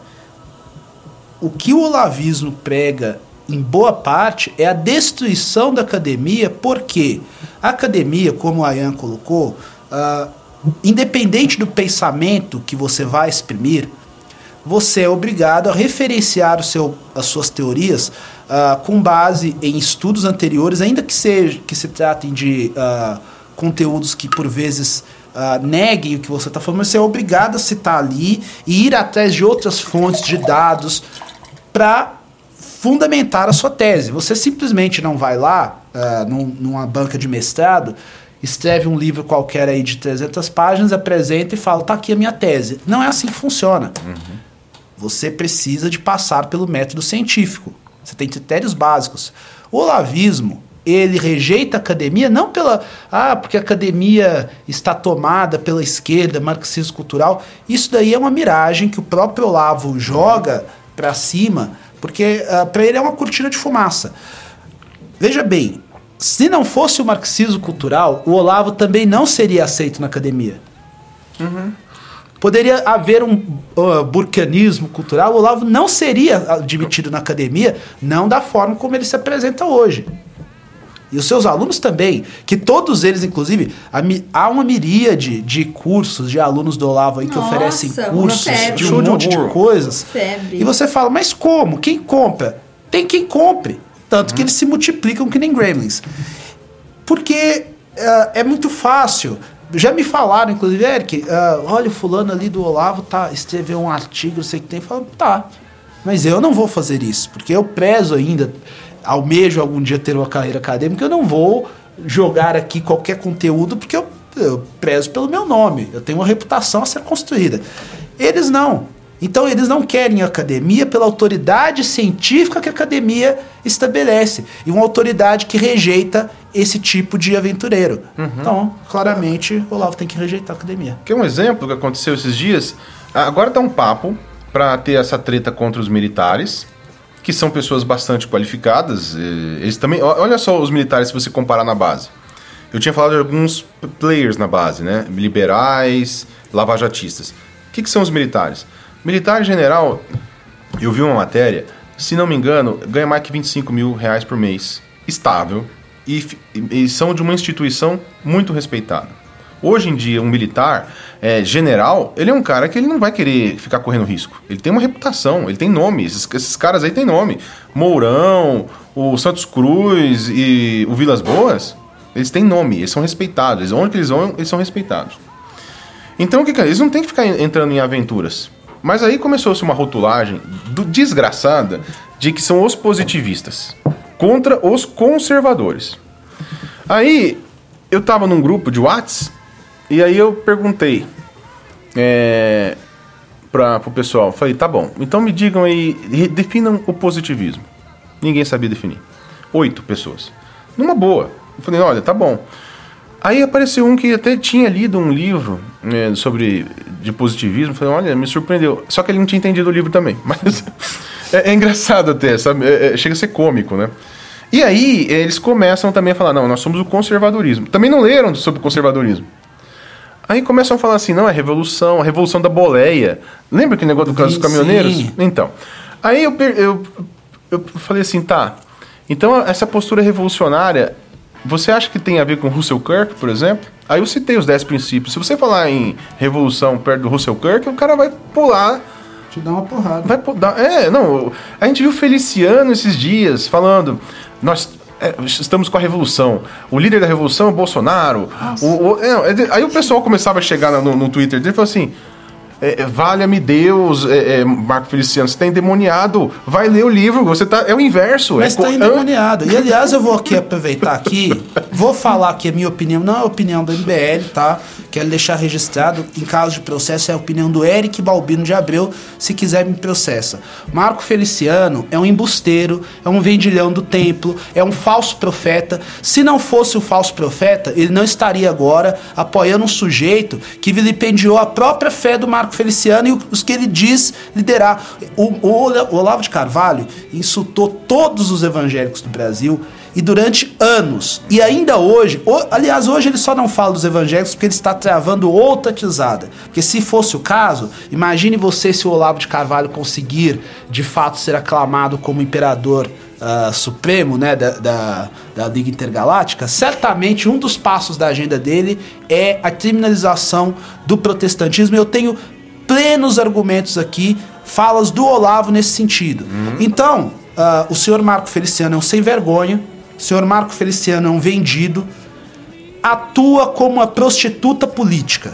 o que o olavismo prega em boa parte é a destruição da academia, porque a academia, como a Ian colocou, uh, independente do pensamento que você vai exprimir, você é obrigado a referenciar o seu, as suas teorias uh, com base em estudos anteriores, ainda que, seja, que se tratem de uh, conteúdos que por vezes uh, neguem o que você está falando, mas você é obrigado a citar ali e ir atrás de outras fontes de dados para fundamentar a sua tese. Você simplesmente não vai lá, uh, num, numa banca de mestrado, escreve um livro qualquer aí de 300 páginas, apresenta e fala, tá aqui a minha tese. Não é assim que funciona. Uhum. Você precisa de passar pelo método científico. Você tem critérios básicos. O olavismo, ele rejeita a academia não pela ah, porque a academia está tomada pela esquerda, marxismo cultural. Isso daí é uma miragem que o próprio Olavo joga para cima, porque uh, ah, para ele é uma cortina de fumaça. Veja bem, se não fosse o marxismo cultural, o Olavo também não seria aceito na academia. Uhum. Poderia haver um uh, burcanismo cultural, o Olavo não seria admitido na academia, não da forma como ele se apresenta hoje. E os seus alunos também, que todos eles, inclusive, há uma miríade de cursos de alunos do Olavo aí que Nossa, oferecem cursos de um monte de coisas. Febre. E você fala, mas como? Quem compra? Tem quem compre. Tanto que eles se multiplicam que nem gremlins. Porque uh, é muito fácil já me falaram, inclusive, Eric, uh, olha, o fulano ali do Olavo tá, escreveu um artigo, não sei o que tem. Falo, tá, mas eu não vou fazer isso, porque eu prezo ainda, almejo algum dia ter uma carreira acadêmica, eu não vou jogar aqui qualquer conteúdo, porque eu, eu prezo pelo meu nome, eu tenho uma reputação a ser construída. Eles não. Então eles não querem a academia pela autoridade científica que a academia estabelece e uma autoridade que rejeita esse tipo de aventureiro. Uhum. Então, claramente, o Olavo tem que rejeitar a academia. Quer um exemplo que aconteceu esses dias? Agora tá um papo para ter essa treta contra os militares, que são pessoas bastante qualificadas. Eles também, olha só os militares se você comparar na base. Eu tinha falado de alguns players na base, né? Liberais, lavajatistas. O que, que são os militares? Militar general, eu vi uma matéria, se não me engano, ganha mais que 25 mil reais por mês, estável, e, e são de uma instituição muito respeitada. Hoje em dia, um militar é, general, ele é um cara que ele não vai querer ficar correndo risco. Ele tem uma reputação, ele tem nome. Esses, esses caras aí têm nome. Mourão, o Santos Cruz e o Vilas Boas, eles têm nome, eles são respeitados. Onde que eles vão, eles são respeitados. Então, o que, que é? Eles não têm que ficar entrando em aventuras. Mas aí começou-se uma rotulagem do, desgraçada de que são os positivistas contra os conservadores. Aí eu tava num grupo de Whats e aí eu perguntei é, para o pessoal, falei, tá bom, então me digam aí, definam o positivismo. Ninguém sabia definir. Oito pessoas. Numa boa. Eu falei, olha, tá bom. Aí apareceu um que até tinha lido um livro é, sobre de positivismo. Falei, olha, me surpreendeu. Só que ele não tinha entendido o livro também. *laughs* Mas é, é engraçado até, sabe? É, é, chega a ser cômico, né? E aí eles começam também a falar, não, nós somos o conservadorismo. Também não leram sobre o conservadorismo. Aí começam a falar assim, não, é revolução, a revolução da boleia. Lembra aquele negócio dos caminhoneiros? Sim. Então. Aí eu, eu, eu falei assim, tá. Então essa postura revolucionária você acha que tem a ver com Russell Kirk, por exemplo? Aí eu citei os 10 princípios. Se você falar em revolução perto do Russell Kirk, o cara vai pular. Te dar uma porrada. Vai dar, é, não. A gente viu Feliciano esses dias falando. Nós é, estamos com a revolução. O líder da revolução é o Bolsonaro. O, o, é, aí o pessoal começava a chegar no, no Twitter dele e falou assim: é, é, Valha-me Deus, é, é, Marco Feliciano, você está endemoniado. Vai ler o livro, você tá. É o inverso. Mas está é, endemoniado. E aliás, eu vou aqui aproveitar aqui, vou falar que a minha opinião não é a opinião do MBL, tá? Quero deixar registrado, em caso de processo, é a opinião do Eric Balbino de Abreu, se quiser me processa. Marco Feliciano é um embusteiro, é um vendilhão do templo, é um falso profeta. Se não fosse o falso profeta, ele não estaria agora apoiando um sujeito que vilipendiou a própria fé do Marco Feliciano e os que ele diz liderar. O, o, o Olavo de Carvalho insultou todos os evangélicos do Brasil e durante anos. E ainda hoje, aliás, hoje ele só não fala dos evangélicos porque ele está travando outra tizada. Porque se fosse o caso, imagine você se o Olavo de Carvalho conseguir de fato ser aclamado como imperador uh, supremo né, da, da, da Liga Intergaláctica, certamente um dos passos da agenda dele é a criminalização do protestantismo. Eu tenho plenos argumentos aqui, falas do Olavo nesse sentido. Uhum. Então, uh, o senhor Marco Feliciano é um sem vergonha, senhor Marco Feliciano é um vendido, atua como uma prostituta política.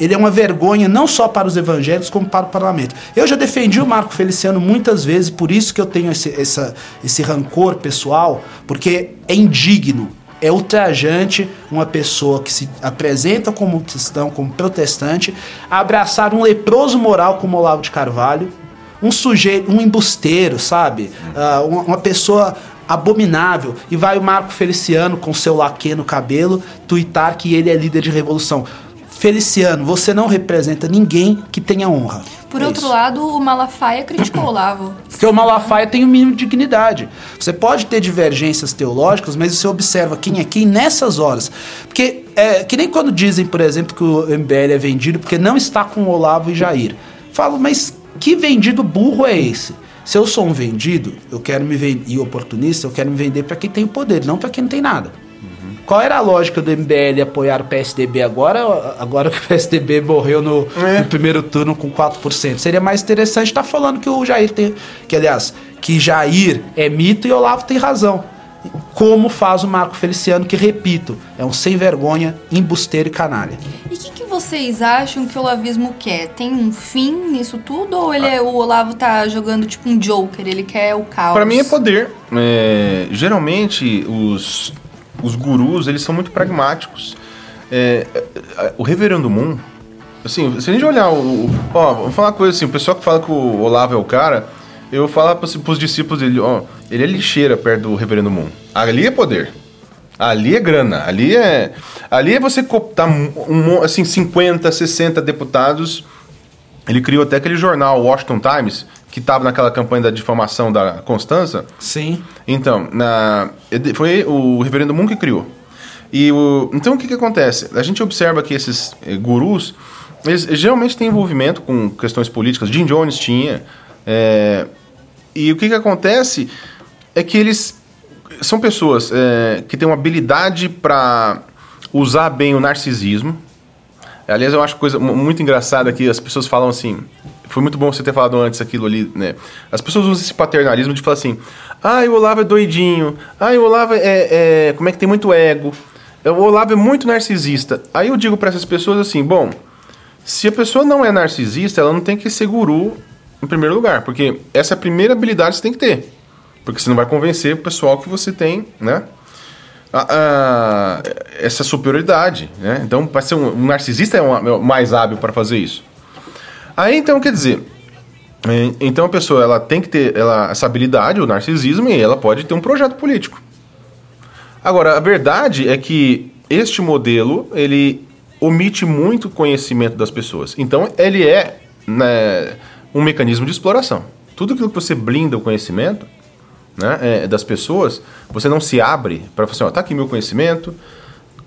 Ele é uma vergonha não só para os evangélicos, como para o parlamento. Eu já defendi o Marco Feliciano muitas vezes, por isso que eu tenho esse, essa, esse rancor pessoal, porque é indigno é ultrajante uma pessoa que se apresenta como cristão, como protestante, abraçar um leproso moral como Olavo de Carvalho, um sujeito, um embusteiro, sabe? Uh, uma, uma, pessoa abominável. E vai o Marco Feliciano com seu laque no cabelo tuitar que ele é líder de revolução. Feliciano, você não representa ninguém que tenha honra. Por é outro isso. lado, o Malafaia criticou o Olavo. *clears throat* Porque o Malafaia tem o mínimo de dignidade. Você pode ter divergências teológicas, mas você observa quem é quem nessas horas. Porque é que nem quando dizem, por exemplo, que o MBL é vendido porque não está com o Olavo e Jair. Falo, mas que vendido burro é esse? Se eu sou um vendido, eu quero me vender, e oportunista, eu quero me vender para quem tem o poder, não para quem não tem nada. Qual era a lógica do MBL apoiar o PSDB agora, agora que o PSDB morreu no, é. no primeiro turno com 4%? Seria mais interessante estar tá falando que o Jair tem. Que, aliás, que Jair é mito e Olavo tem razão. Como faz o Marco Feliciano, que, repito, é um sem vergonha, embusteiro e canalha. E o que, que, vocês acham que o olavismo quer? Tem um fim nisso tudo ou ele é, o Olavo tá jogando tipo um Joker, ele quer o caos? Para mim é poder. É, geralmente os, os gurus, eles são muito pragmáticos. É, o Reverendo Moon, assim, se a gente olhar o... Ó, vou falar uma coisa assim, o pessoal que fala que o Olavo é o cara eu falo para os discípulos dele, ó, ele é lixeira perto do Reverendo Moon. Ali é poder. Ali é grana. Ali é, ali é você cooptar um, assim 50, 60 deputados. Ele criou até aquele jornal Washington Times que estava naquela campanha da difamação da Constança. Sim. Então, na, foi o Reverendo Moon que criou. E o, então o que, que acontece? A gente observa que esses eh, gurus, eles geralmente têm envolvimento com questões políticas. Jim Jones tinha. É, e o que, que acontece é que eles são pessoas é, que têm uma habilidade para usar bem o narcisismo. Aliás, eu acho coisa muito engraçada que as pessoas falam assim. Foi muito bom você ter falado antes aquilo ali, né? As pessoas usam esse paternalismo de falar assim: ah, o Olavo é doidinho, ah, o Olavo é, é. Como é que tem muito ego? O Olavo é muito narcisista. Aí eu digo para essas pessoas assim: bom, se a pessoa não é narcisista, ela não tem que ser guru em primeiro lugar, porque essa é primeira habilidade você tem que ter. Porque você não vai convencer o pessoal que você tem, né? A, a, essa superioridade, né? Então, para ser um, um narcisista é, é mais hábil para fazer isso. Aí, então, quer dizer, é, então a pessoa ela tem que ter ela, essa habilidade, o narcisismo, e ela pode ter um projeto político. Agora, a verdade é que este modelo ele omite muito conhecimento das pessoas. Então, ele é né, um mecanismo de exploração. Tudo aquilo que você blinda o conhecimento né, é, das pessoas, você não se abre para falar assim, ó, tá aqui meu conhecimento,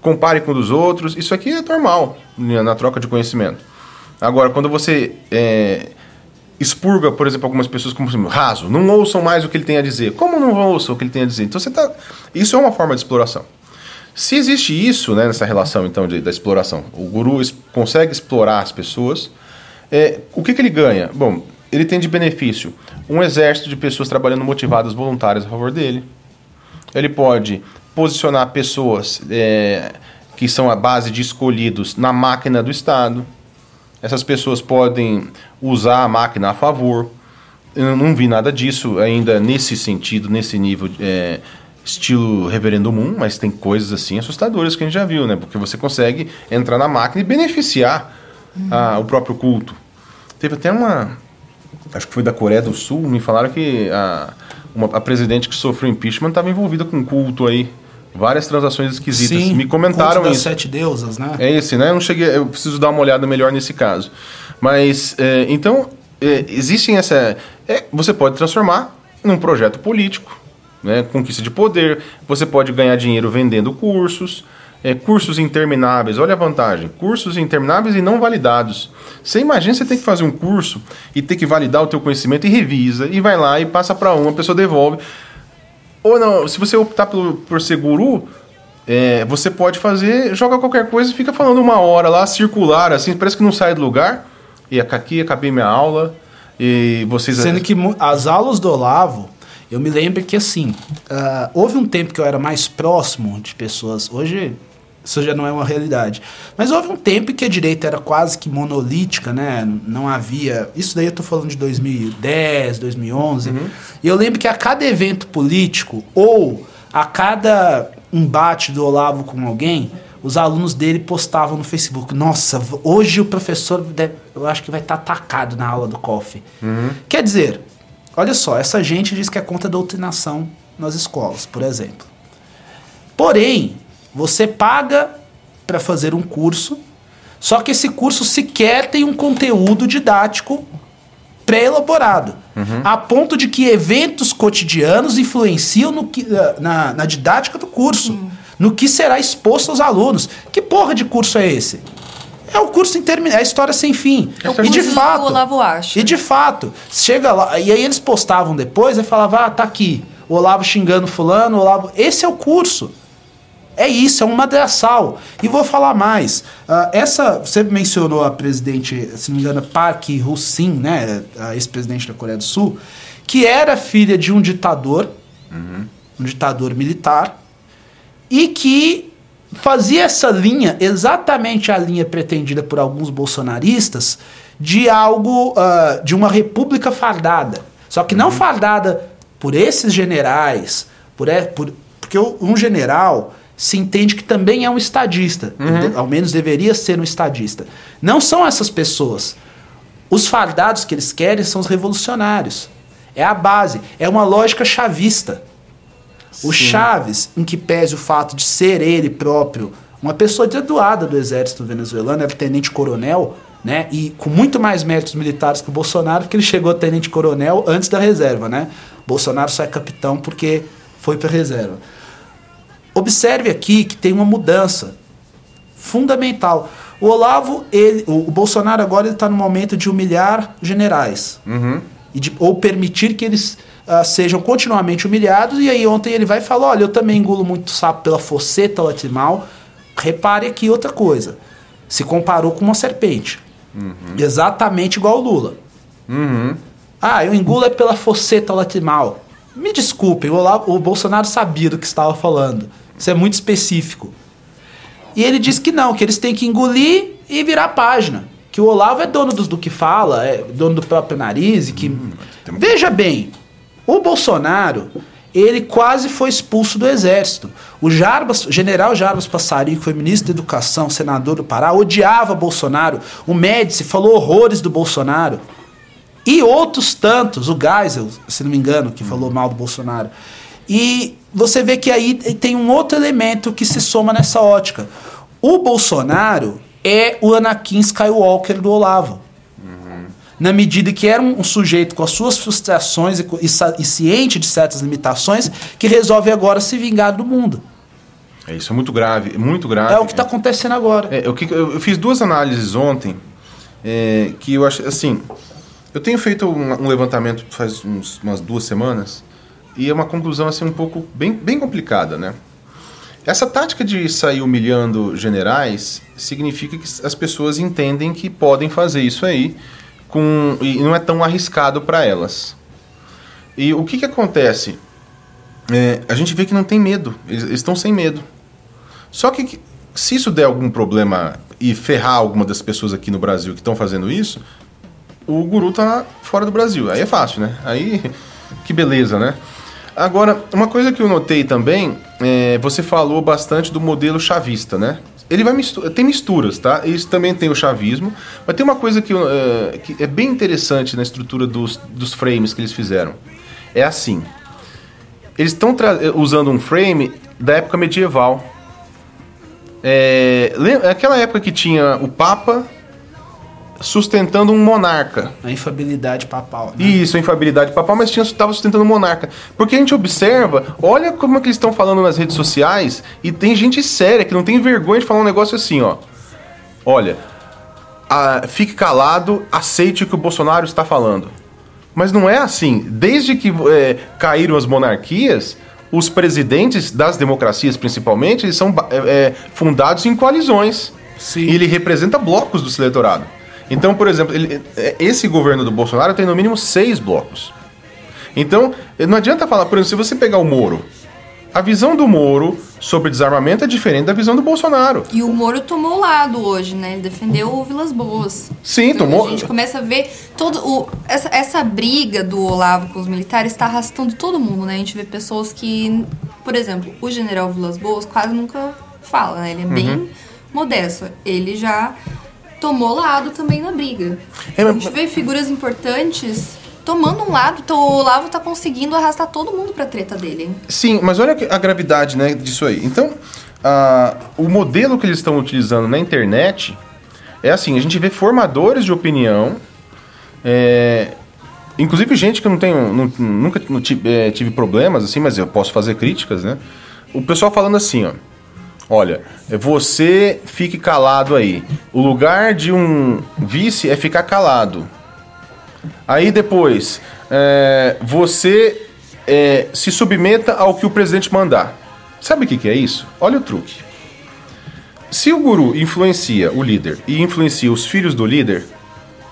compare com o dos outros, isso aqui é normal na troca de conhecimento. Agora, quando você é, expurga, por exemplo, algumas pessoas como assim, raso, não ouçam mais o que ele tem a dizer. Como não ouçam o que ele tem a dizer? Então você tá. Isso é uma forma de exploração. Se existe isso né, nessa relação então de, da exploração, o guru consegue explorar as pessoas é, o que, que ele ganha? Bom, ele tem de benefício um exército de pessoas trabalhando motivadas, voluntárias a favor dele. Ele pode posicionar pessoas é, que são a base de escolhidos na máquina do Estado. Essas pessoas podem usar a máquina a favor. Eu não vi nada disso ainda nesse sentido, nesse nível, é, estilo Reverendo Moon, mas tem coisas assim assustadoras que a gente já viu, né? Porque você consegue entrar na máquina e beneficiar a, o próprio culto. Teve até uma. Acho que foi da Coreia do Sul, me falaram que a, uma, a presidente que sofreu impeachment estava envolvida com culto aí. Várias transações esquisitas. Sim, me comentaram das isso. sete deusas, né? É esse, né? Eu não cheguei. Eu preciso dar uma olhada melhor nesse caso. Mas, é, então, é, existem essa. É, você pode transformar num projeto político, né? Conquista de poder. Você pode ganhar dinheiro vendendo cursos. É, cursos intermináveis, olha a vantagem. Cursos intermináveis e não validados. Você imagina você tem que fazer um curso e ter que validar o teu conhecimento e revisa, e vai lá e passa para uma, a pessoa devolve. Ou não, se você optar por, por ser guru, é, você pode fazer, joga qualquer coisa e fica falando uma hora lá, circular, assim, parece que não sai do lugar. E aqui acabei minha aula. E vocês. Sendo que as aulas do Olavo, eu me lembro que assim, uh, houve um tempo que eu era mais próximo de pessoas. Hoje isso já não é uma realidade. Mas houve um tempo em que a direita era quase que monolítica, né? Não havia. Isso daí eu tô falando de 2010, 2011. Uhum. E eu lembro que a cada evento político ou a cada embate do Olavo com alguém, os alunos dele postavam no Facebook: Nossa, hoje o professor, deve, eu acho que vai estar tá atacado na aula do COF. Uhum. Quer dizer, olha só, essa gente diz que é contra a doutrinação nas escolas, por exemplo. Porém, você paga para fazer um curso, só que esse curso sequer tem um conteúdo didático pré-elaborado. Uhum. A ponto de que eventos cotidianos influenciam no que, eh, na, na didática do curso. Uhum. No que será exposto aos alunos. Que porra de curso é esse? É o curso interminável, é a história sem fim. É e de fato. Olavo acha. E de fato, chega lá, e aí eles postavam depois e falavam: "Ah, tá aqui, o Olavo xingando fulano, o Olavo, esse é o curso". É isso, é um madraçal. E vou falar mais. Uh, essa, você mencionou a presidente, se não me engano, Park Hussein, né, a ex-presidente da Coreia do Sul, que era filha de um ditador, uhum. um ditador militar, e que fazia essa linha, exatamente a linha pretendida por alguns bolsonaristas, de algo, uh, de uma república fardada. Só que não uhum. fardada por esses generais, por, por porque um general se entende que também é um estadista, uhum. ao menos deveria ser um estadista. Não são essas pessoas. Os fardados que eles querem são os revolucionários. É a base, é uma lógica chavista. Sim. O Chaves, em que pese o fato de ser ele próprio uma pessoa graduada do exército venezuelano, era tenente-coronel, né? E com muito mais méritos militares que o Bolsonaro, porque ele chegou a tenente-coronel antes da reserva, né? Bolsonaro só é capitão porque foi para reserva. Observe aqui que tem uma mudança fundamental. O Olavo, ele, o, Bolsonaro agora está no momento de humilhar generais. Uhum. De, ou permitir que eles uh, sejam continuamente humilhados. E aí ontem ele vai e fala: olha, eu também engulo muito sapo pela foceta latimal. Repare aqui outra coisa. Se comparou com uma serpente. Uhum. Exatamente igual o Lula. Uhum. Ah, eu engulo é pela foceta latimal. Me desculpem, o, Olavo, o Bolsonaro sabia do que estava falando. Isso é muito específico. E ele diz que não, que eles têm que engolir e virar página. Que o Olavo é dono do, do que fala, é dono do próprio nariz e que. Hum, Veja bem, o Bolsonaro, ele quase foi expulso do exército. O Jarbas, general Jarbas Passarinho, que foi ministro da Educação, senador do Pará, odiava Bolsonaro. O Médici falou horrores do Bolsonaro. E outros tantos, o Geisel, se não me engano, que falou mal do Bolsonaro. E você vê que aí tem um outro elemento que se soma nessa ótica. O Bolsonaro é o Anakin Skywalker do Olavo. Uhum. Na medida que era um, um, sujeito com as suas frustrações e, e, e, ciente de certas limitações, que resolve agora se vingar do mundo. É, isso é muito grave, muito grave. É o que está acontecendo agora. É, eu, eu, fiz duas análises ontem é, que eu acho assim. Eu tenho feito um, um levantamento faz uns, umas duas semanas e é uma conclusão assim um pouco bem, bem complicada, né? Essa tática de sair humilhando generais significa que as pessoas entendem que podem fazer isso aí com, e não é tão arriscado para elas. E o que, que acontece? É, a gente vê que não tem medo, eles, estão sem medo. Só que se isso der algum problema e ferrar alguma das pessoas aqui no Brasil que estão fazendo isso, o guru tá fora do Brasil. Aí é fácil, né? Aí *laughs* que beleza, né? Agora, uma coisa que eu notei também, é, você falou bastante do modelo chavista, né? Ele vai mistura, tem misturas, tá? Isso também tem o chavismo, mas tem uma coisa que, é, que é bem interessante na estrutura dos, dos frames que eles fizeram. É assim, eles estão usando um frame da época medieval. É, aquela época que tinha o Papa sustentando um monarca. A infabilidade papal. Né? Isso, a infabilidade papal, mas estava sustentando um monarca. Porque a gente observa, olha como é que eles estão falando nas redes sociais, e tem gente séria que não tem vergonha de falar um negócio assim, ó. Olha, a, fique calado, aceite o que o Bolsonaro está falando. Mas não é assim. Desde que é, caíram as monarquias, os presidentes das democracias, principalmente, eles são é, é fundados em coalizões. Sim. E ele representa blocos do eleitorado. Então, por exemplo, ele, é, esse governo do Bolsonaro tem no mínimo seis blocos. Então, não adianta falar, por exemplo, se você pegar o Moro, a visão do Moro sobre desarmamento é diferente da visão do Bolsonaro. E o Moro tomou lado hoje, né? Ele defendeu o Vilas Boas. Sim, então, tomou. A gente começa a ver todo o essa, essa briga do Olavo com os militares está arrastando todo mundo, né? A gente vê pessoas que, por exemplo, o General Vilas Boas quase nunca fala, né? Ele é bem uhum. modesto. Ele já tomou lado também na briga. É, a gente vê figuras importantes tomando um lado, então o Olavo tá conseguindo arrastar todo mundo pra treta dele. Sim, mas olha a gravidade né, disso aí. Então, uh, o modelo que eles estão utilizando na internet é assim, a gente vê formadores de opinião, é, inclusive gente que eu não tenho, não, nunca tive, é, tive problemas assim, mas eu posso fazer críticas, né? O pessoal falando assim, ó, Olha, você fique calado aí. O lugar de um vice é ficar calado. Aí depois, é, você é, se submeta ao que o presidente mandar. Sabe o que, que é isso? Olha o truque. Se o guru influencia o líder e influencia os filhos do líder,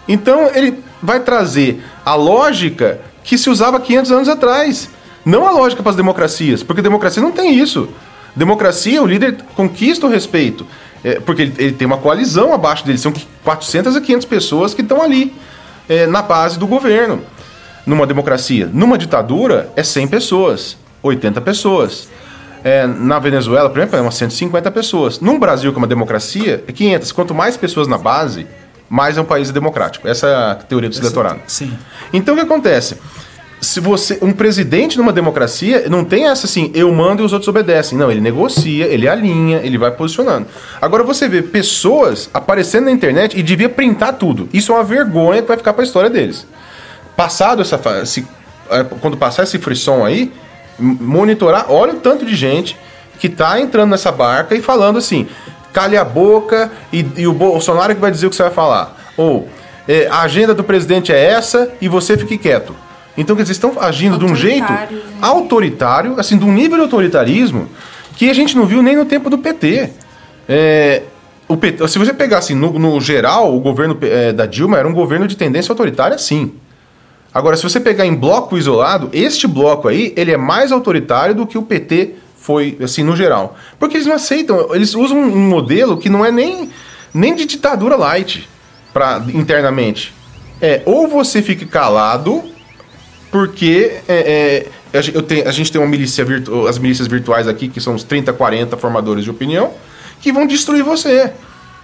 então ele vai trazer a lógica que se usava 500 anos atrás. Não a lógica para as democracias, porque democracia não tem isso. Democracia, o líder conquista o respeito. É, porque ele, ele, tem uma coalizão abaixo dele, são 400 a 500 pessoas que estão ali é, na base do governo. Numa democracia. Numa ditadura, é 100 pessoas, 80 pessoas. É, na Venezuela, por exemplo, é umas 150 pessoas. No Brasil, que é uma democracia, é 500. Quanto mais pessoas na base, mais é um país democrático. Essa é a teoria do eleitorado. Sim. Então, o que acontece? Se você um presidente numa democracia não tem essa assim eu mando e os outros obedecem. Não ele negocia ele alinha ele vai posicionando. Agora você vê pessoas aparecendo na internet e devia printar tudo. Isso é uma vergonha que vai ficar para a história deles. Passado essa se, é, quando passar esse frisson aí monitorar olha o tanto de gente que tá entrando nessa barca e falando assim calhe a boca e, e o Bolsonaro que vai dizer o que você vai falar. Ou é, a agenda do presidente é essa e você fique quieto então, que eles estão agindo de um jeito né? autoritário, assim, de um nível de autoritarismo que a gente não viu nem no tempo do PT. É, o PT se você pegar assim, no, no geral, o governo é, da Dilma era um governo de tendência autoritária, sim. Agora, se você pegar em bloco isolado, este bloco aí, ele é mais autoritário do que o PT foi, assim, no geral. Porque eles não aceitam, eles usam um modelo que não é nem, nem de ditadura light pra, internamente. É, ou você fica calado porque é, é, eu tenho, a gente tem uma milícia virtu, as milícias virtuais aqui, que são os 30, 40 formadores de opinião, que vão destruir você.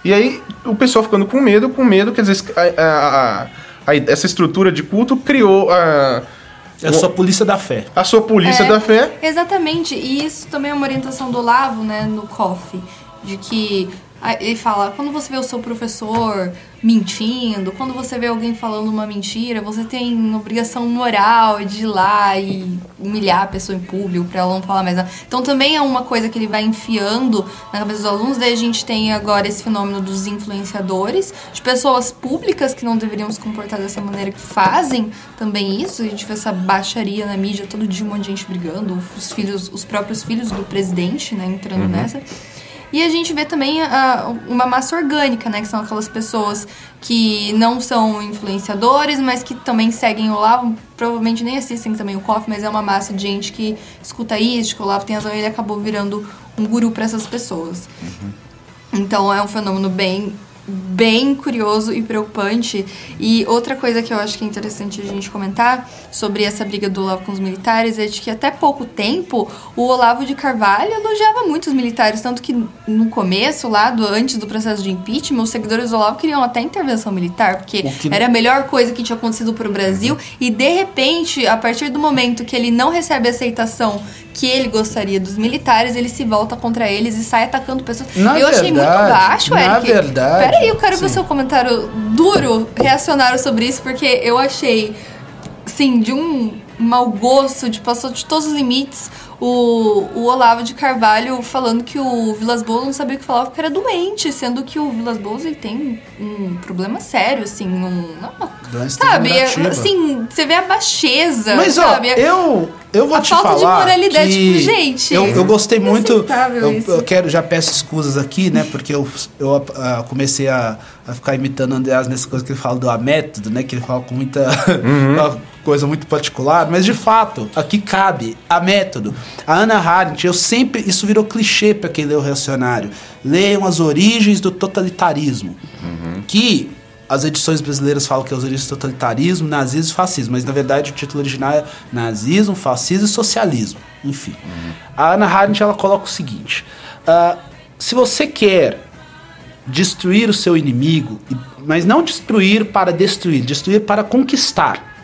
E aí o pessoal ficando com medo, com medo, quer dizer, a, a, a, essa estrutura de culto criou a. É a sua polícia da fé. A sua polícia é, da fé. Exatamente. E isso também é uma orientação do Lavo, né, no COF. De que ele fala, quando você vê o seu professor mentindo, quando você vê alguém falando uma mentira, você tem obrigação moral de ir lá e humilhar a pessoa em público para ela não falar mais nada. Então também é uma coisa que ele vai enfiando na cabeça dos alunos. Daí a gente tem agora esse fenômeno dos influenciadores, de pessoas públicas que não deveriam se comportar dessa maneira, que fazem também isso. A gente vê essa baixaria na mídia, todo dia um monte de gente brigando, os filhos, os próprios filhos do presidente, né, entrando uhum. nessa. E a gente vê também uh, uma massa orgânica, né? Que são aquelas pessoas que não são influenciadores, mas que também seguem o Olavo. Provavelmente nem assistem também o KOF, mas é uma massa de gente que escuta isso, que o Olavo tem razão, e ele acabou virando um guru para essas pessoas. Uhum. Então é um fenômeno bem bem curioso e preocupante. E outra coisa que eu acho que é interessante a gente comentar sobre essa briga do Olavo com os militares é de que até pouco tempo o Olavo de Carvalho elogiava muito os militares, tanto que no começo, lá do, antes do processo de impeachment, os seguidores do Olavo queriam até intervenção militar, porque que... era a melhor coisa que tinha acontecido para o Brasil. E de repente, a partir do momento que ele não recebe aceitação que ele gostaria dos militares, ele se volta contra eles e sai atacando pessoas. Na eu verdade, achei muito baixo, Eric. Na verdade. Peraí, eu quero sim. ver seu comentário duro, reacionário sobre isso, porque eu achei, sim, de um mau gosto, de passou de todos os limites o, o Olavo de Carvalho falando que o Vilas Boas não sabia o que falava porque era doente, sendo que o Vilas Boas ele tem um problema sério, assim, um, não, sabe? Assim, você vê a baixeza, Mas, sabe? Ó, eu, eu vou a te falta falar de moralidade, tipo, gente. Eu, eu gostei muito. Eu, eu, quero, já peço escusas aqui, né? Porque eu, eu uh, comecei a, a ficar imitando o Andreas nessas coisas que ele fala do a método, né? Que ele fala com muita. Uhum. *laughs* coisa muito particular, mas de fato, aqui cabe a método. A Ana Arendt, eu sempre. Isso virou clichê para quem lê o Reacionário. Leiam as origens do totalitarismo. Uhum. Que as edições brasileiras falam que é as origens do totalitarismo, nazismo e fascismo, mas na verdade o título original é Nazismo, Fascismo e Socialismo. Enfim. Uhum. A Ana Arendt ela coloca o seguinte: uh, se você quer destruir o seu inimigo, mas não destruir para destruir, destruir para conquistar,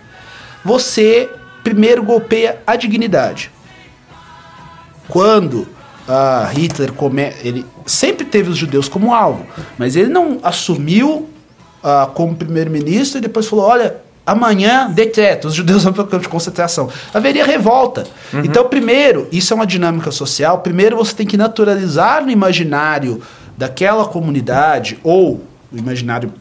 você primeiro golpeia a dignidade quando uh, Hitler come, ele sempre teve os judeus como alvo, mas ele não assumiu uh, como primeiro-ministro e depois falou: olha, amanhã decreto, os judeus vão para o campo de concentração. Haveria revolta. Uhum. Então, primeiro, isso é uma dinâmica social. Primeiro, você tem que naturalizar no imaginário daquela comunidade ou no imaginário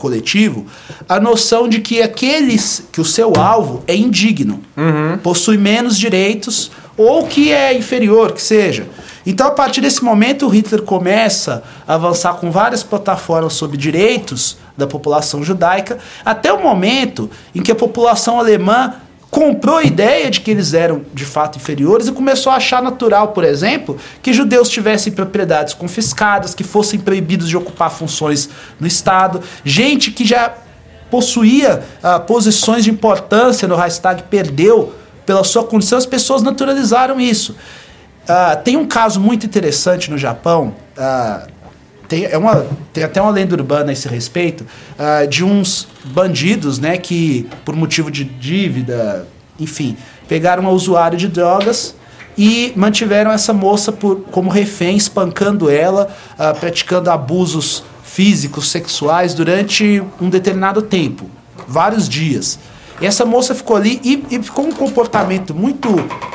coletivo a noção de que aqueles que o seu alvo é indigno, uhum. possui menos direitos ou que é inferior, que seja. Então, a partir desse momento, o Hitler começa a avançar com várias plataformas sobre direitos da população judaica, até o momento em que a população alemã comprou a ideia de que eles eram de fato inferiores e começou a achar natural, por exemplo, que judeus tivessem propriedades confiscadas, que fossem proibidos de ocupar funções no Estado. Gente que já possuía uh, posições de importância no Reichstag perdeu pela sua condição, as pessoas naturalizaram isso. Uh, tem um caso muito interessante no Japão. Uh, tem, é uma, tem até uma lenda urbana a esse respeito uh, de uns bandidos, né, que por motivo de dívida, enfim, pegaram uma usuária de drogas e mantiveram essa moça por, como refém, espancando ela, uh, praticando abusos físicos, sexuais durante um determinado tempo, vários dias. E essa moça ficou ali e, e ficou um comportamento muito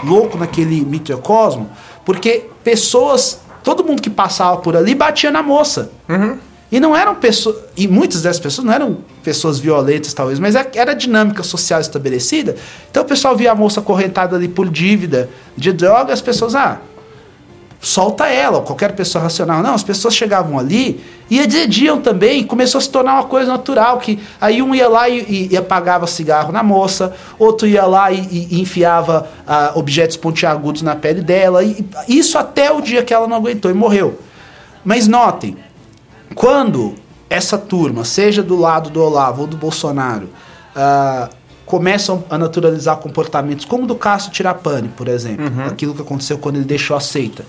louco naquele microcosmo, porque pessoas todo mundo que passava por ali batia na moça. Uhum. E não eram pessoas. E muitas dessas pessoas não eram pessoas violentas, talvez, mas é, era a dinâmica social estabelecida. Então o pessoal via a moça acorrentada ali por dívida de droga, as pessoas, ah, solta ela, ou qualquer pessoa racional. Não, as pessoas chegavam ali e agrediam também, começou a se tornar uma coisa natural, que aí um ia lá e, e apagava cigarro na moça, outro ia lá e, e enfiava ah, objetos pontiagudos na pele dela, e isso até o dia que ela não aguentou e morreu. Mas notem, quando essa turma, seja do lado do Olavo ou do Bolsonaro, ah, começam a naturalizar comportamentos como do Cássio Tirapani, por exemplo, uhum. aquilo que aconteceu quando ele deixou a seita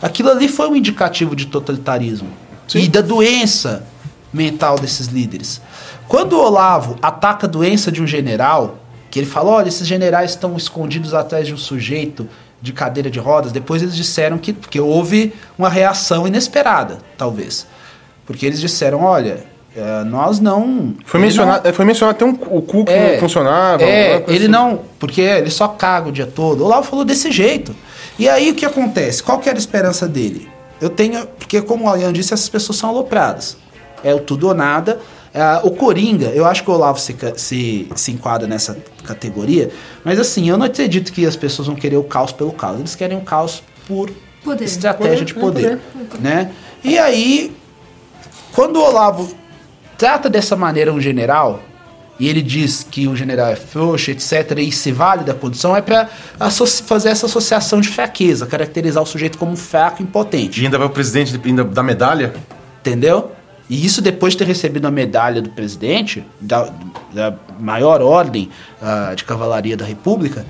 Aquilo ali foi um indicativo de totalitarismo Sim. e da doença mental desses líderes. Quando o Olavo ataca a doença de um general, que ele fala: olha, esses generais estão escondidos atrás de um sujeito de cadeira de rodas, depois eles disseram que, que houve uma reação inesperada, talvez. Porque eles disseram: olha, é, nós não. Foi mencionado, não, foi mencionado até um, o cu que é, não funcionava. É, ele assim. não. Porque ele só caga o dia todo. O Olavo falou desse jeito. E aí o que acontece? Qual que era a esperança dele? Eu tenho. Porque, como o Ian disse, essas pessoas são alopradas. É o tudo ou nada. É, o Coringa, eu acho que o Olavo se, se, se enquadra nessa categoria, mas assim, eu não acredito que as pessoas vão querer o caos pelo caos. Eles querem o caos por poder. estratégia poder, de poder, poder, né? E aí, quando o Olavo trata dessa maneira um general, e ele diz que o general é frouxo, etc., e se vale da condição, é para fazer essa associação de fraqueza, caracterizar o sujeito como fraco e impotente. E ainda vai o presidente ainda da medalha? Entendeu? E isso depois de ter recebido a medalha do presidente, da, da maior ordem uh, de cavalaria da República,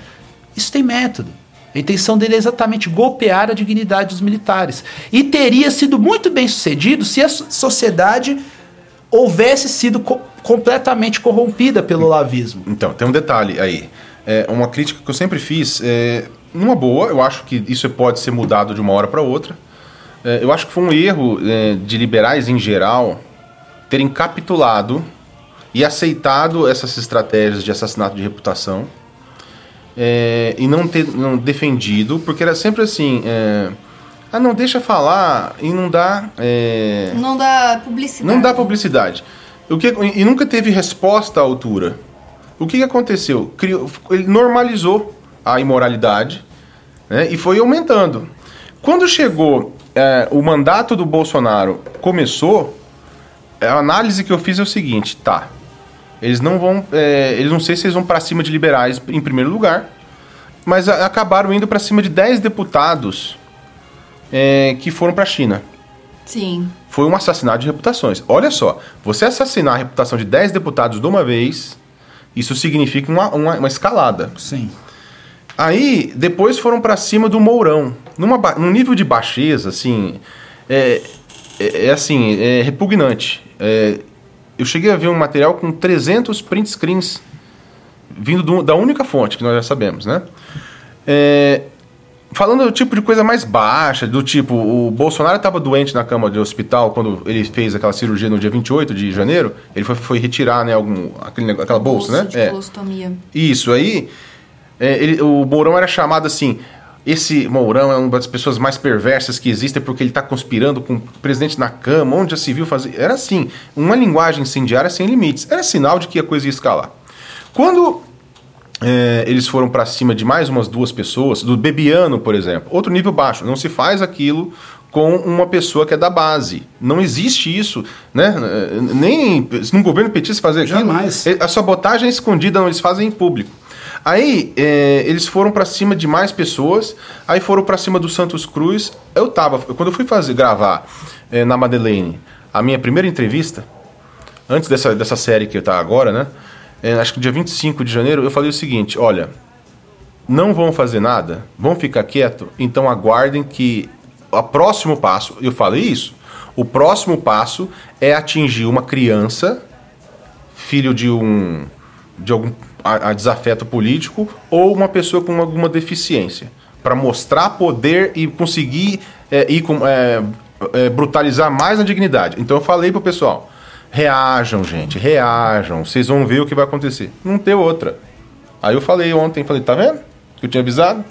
isso tem método. A intenção dele é exatamente golpear a dignidade dos militares. E teria sido muito bem sucedido se a sociedade houvesse sido completamente corrompida pelo lavismo. Então, tem um detalhe aí. É, uma crítica que eu sempre fiz, é, numa boa, eu acho que isso pode ser mudado de uma hora para outra. É, eu acho que foi um erro é, de liberais em geral terem capitulado e aceitado essas estratégias de assassinato de reputação é, e não ter não defendido, porque era sempre assim. É, ah, não, deixa falar e não dá. É... Não dá publicidade. Não dá publicidade. O que, e nunca teve resposta à altura. O que, que aconteceu? Criou, ele normalizou a imoralidade né, e foi aumentando. Quando chegou é, o mandato do Bolsonaro começou, a análise que eu fiz é o seguinte: tá, eles não vão. É, eles não sei se eles vão para cima de liberais em primeiro lugar, mas a, acabaram indo para cima de 10 deputados é, que foram para a China. Sim. Foi um assassinato de reputações. Olha só, você assassinar a reputação de 10 deputados de uma vez, isso significa uma, uma, uma escalada. Sim. Aí, depois foram para cima do Mourão. Numa, num nível de baixeza, assim. É, é, é assim, é repugnante. É, eu cheguei a ver um material com 300 print screens vindo do, da única fonte que nós já sabemos, né? É, Falando do tipo de coisa mais baixa, do tipo, o Bolsonaro estava doente na cama de hospital quando ele fez aquela cirurgia no dia 28 de janeiro, ele foi, foi retirar, né, algum, aquele, aquela bolsa, bolsa né? De é. colostomia. Isso, aí é, ele, o Mourão era chamado assim, esse Mourão é uma das pessoas mais perversas que existem porque ele está conspirando com o presidente na cama, onde já se viu fazer. Era assim, uma linguagem incendiária sem limites. Era sinal de que a coisa ia escalar. Quando é, eles foram para cima de mais umas duas pessoas, do Bebiano, por exemplo. Outro nível baixo. Não se faz aquilo com uma pessoa que é da base. Não existe isso, né? Nem no governo petista fazer aquilo. Jamais. É, a sabotagem é escondida, não eles fazem em público. Aí é, eles foram para cima de mais pessoas, aí foram para cima do Santos Cruz. Eu tava, quando eu fui fazer gravar é, na Madeleine a minha primeira entrevista, antes dessa, dessa série que tá agora, né? É, acho que dia 25 de janeiro, eu falei o seguinte: olha, não vão fazer nada, vão ficar quieto, então aguardem que o próximo passo, eu falei isso, o próximo passo é atingir uma criança, filho de um de algum a, a desafeto político ou uma pessoa com alguma deficiência, para mostrar poder e conseguir é, ir com, é, é, brutalizar mais a dignidade. Então eu falei pro pessoal, reajam, gente, reajam, vocês vão ver o que vai acontecer. Não tem outra. Aí eu falei ontem, falei, tá vendo? Que eu tinha avisado.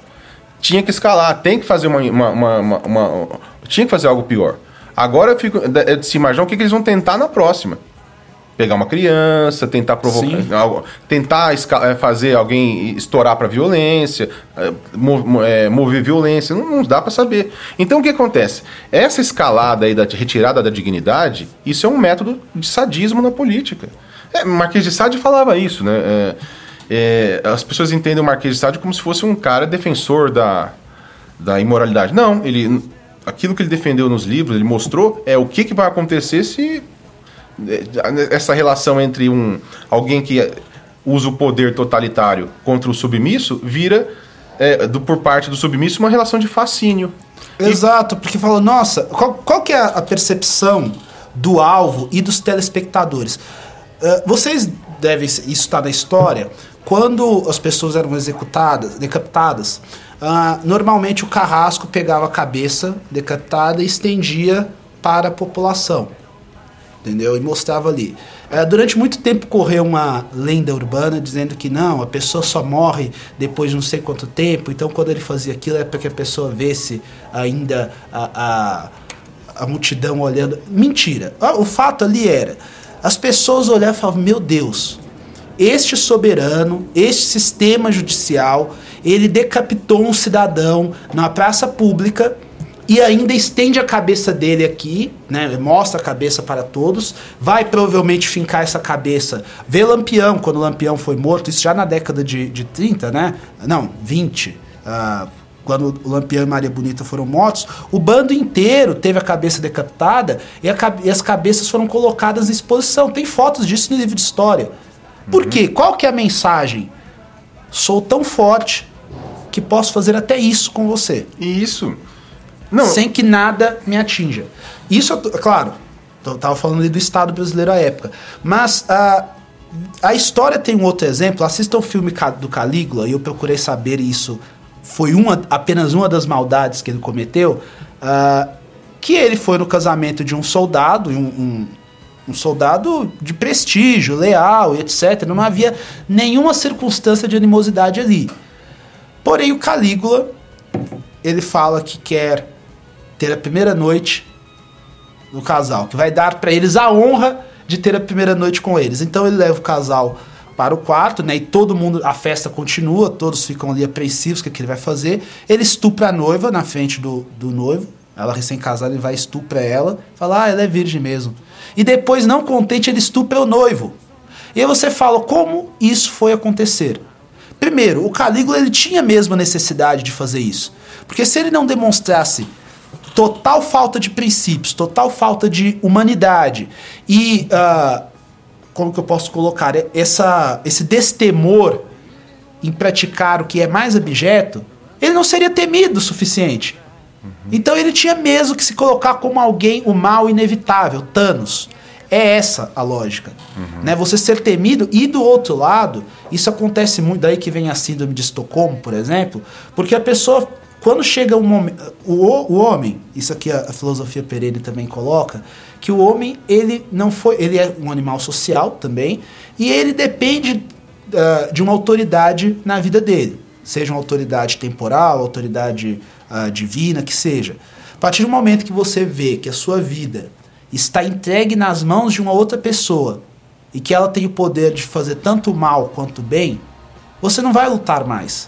Tinha que escalar, tem que fazer uma, uma, uma, uma, uma tinha que fazer algo pior. Agora eu fico de se imaginar o que, que eles vão tentar na próxima pegar uma criança, tentar provocar, algo, tentar é, fazer alguém estourar para violência, é, é, mover violência, não, não dá para saber. Então o que acontece? Essa escalada aí da retirada da dignidade, isso é um método de sadismo na política. É, Marquês de Sade falava isso, né? É, é, as pessoas entendem o Marquês de Sade como se fosse um cara defensor da, da imoralidade. Não, ele aquilo que ele defendeu nos livros, ele mostrou é o que, que vai acontecer se essa relação entre um alguém que usa o poder totalitário contra o submisso vira é, do, por parte do submisso uma relação de fascínio. Exato, porque falou, nossa, qual, qual que é a percepção do alvo e dos telespectadores? Uh, vocês devem, isso está na história, quando as pessoas eram executadas, decapitadas, uh, normalmente o carrasco pegava a cabeça decapitada e estendia para a população entendeu? E mostrava ali. É, durante muito tempo correu uma lenda urbana dizendo que não, a pessoa só morre depois de não sei quanto tempo, então quando ele fazia aquilo é para que a pessoa vesse ainda a, a, a multidão olhando. Mentira. O fato ali era, as pessoas olhavam e falavam, meu Deus, este soberano, este sistema judicial, ele decapitou um cidadão na praça pública e ainda estende a cabeça dele aqui, né? Mostra a cabeça para todos. Vai provavelmente fincar essa cabeça. Vê Lampião, quando Lampião foi morto, isso já na década de, de 30, né? Não, 20. Uh, ah, quando o Lampião e Maria Bonita foram mortos, o bando inteiro teve a cabeça decapitada e, a, e as cabeças foram colocadas em exposição. Tem fotos disso no livro de história. Por uhum. quê? Qual que é a mensagem? Sou tão forte que posso fazer até isso com você. Isso. Não. sem que nada me atinja. Isso, claro, eu tava falando do Estado brasileiro à época. Mas a, a história tem um outro exemplo. Assista o filme do Calígula, e eu procurei saber isso. Foi uma, apenas uma das maldades que ele cometeu. Uh, que ele foi no casamento de um soldado, um, um, um soldado de prestígio, leal etc. Não havia nenhuma circunstância de animosidade ali. Porém, o Calígula, ele fala que quer ter a primeira noite do casal, que vai dar para eles a honra de ter a primeira noite com eles. Então ele leva o casal para o quarto, né? E todo mundo, a festa continua, todos ficam ali apreensivos o que, que ele vai fazer. Ele estupra a noiva na frente do, do noivo, ela recém-casada, ele vai estupra ela, fala, ah, ela é virgem mesmo. E depois, não contente, ele estupra o noivo. E aí você fala, como isso foi acontecer? Primeiro, o Calígula ele tinha mesmo a necessidade de fazer isso. Porque se ele não demonstrasse total falta de princípios, total falta de humanidade e uh, como que eu posso colocar essa, esse destemor em praticar o que é mais abjeto, ele não seria temido o suficiente. Uhum. Então ele tinha mesmo que se colocar como alguém, o mal inevitável, Thanos. É essa a lógica. Uhum. Né? Você ser temido e do outro lado, isso acontece muito, daí que vem a síndrome de Estocolmo, por exemplo, porque a pessoa quando chega um momento. O, o homem, isso aqui a, a filosofia Pereira também coloca, que o homem, ele não foi. Ele é um animal social também, e ele depende uh, de uma autoridade na vida dele. Seja uma autoridade temporal, autoridade uh, divina, que seja. A partir do momento que você vê que a sua vida está entregue nas mãos de uma outra pessoa e que ela tem o poder de fazer tanto mal quanto bem, você não vai lutar mais.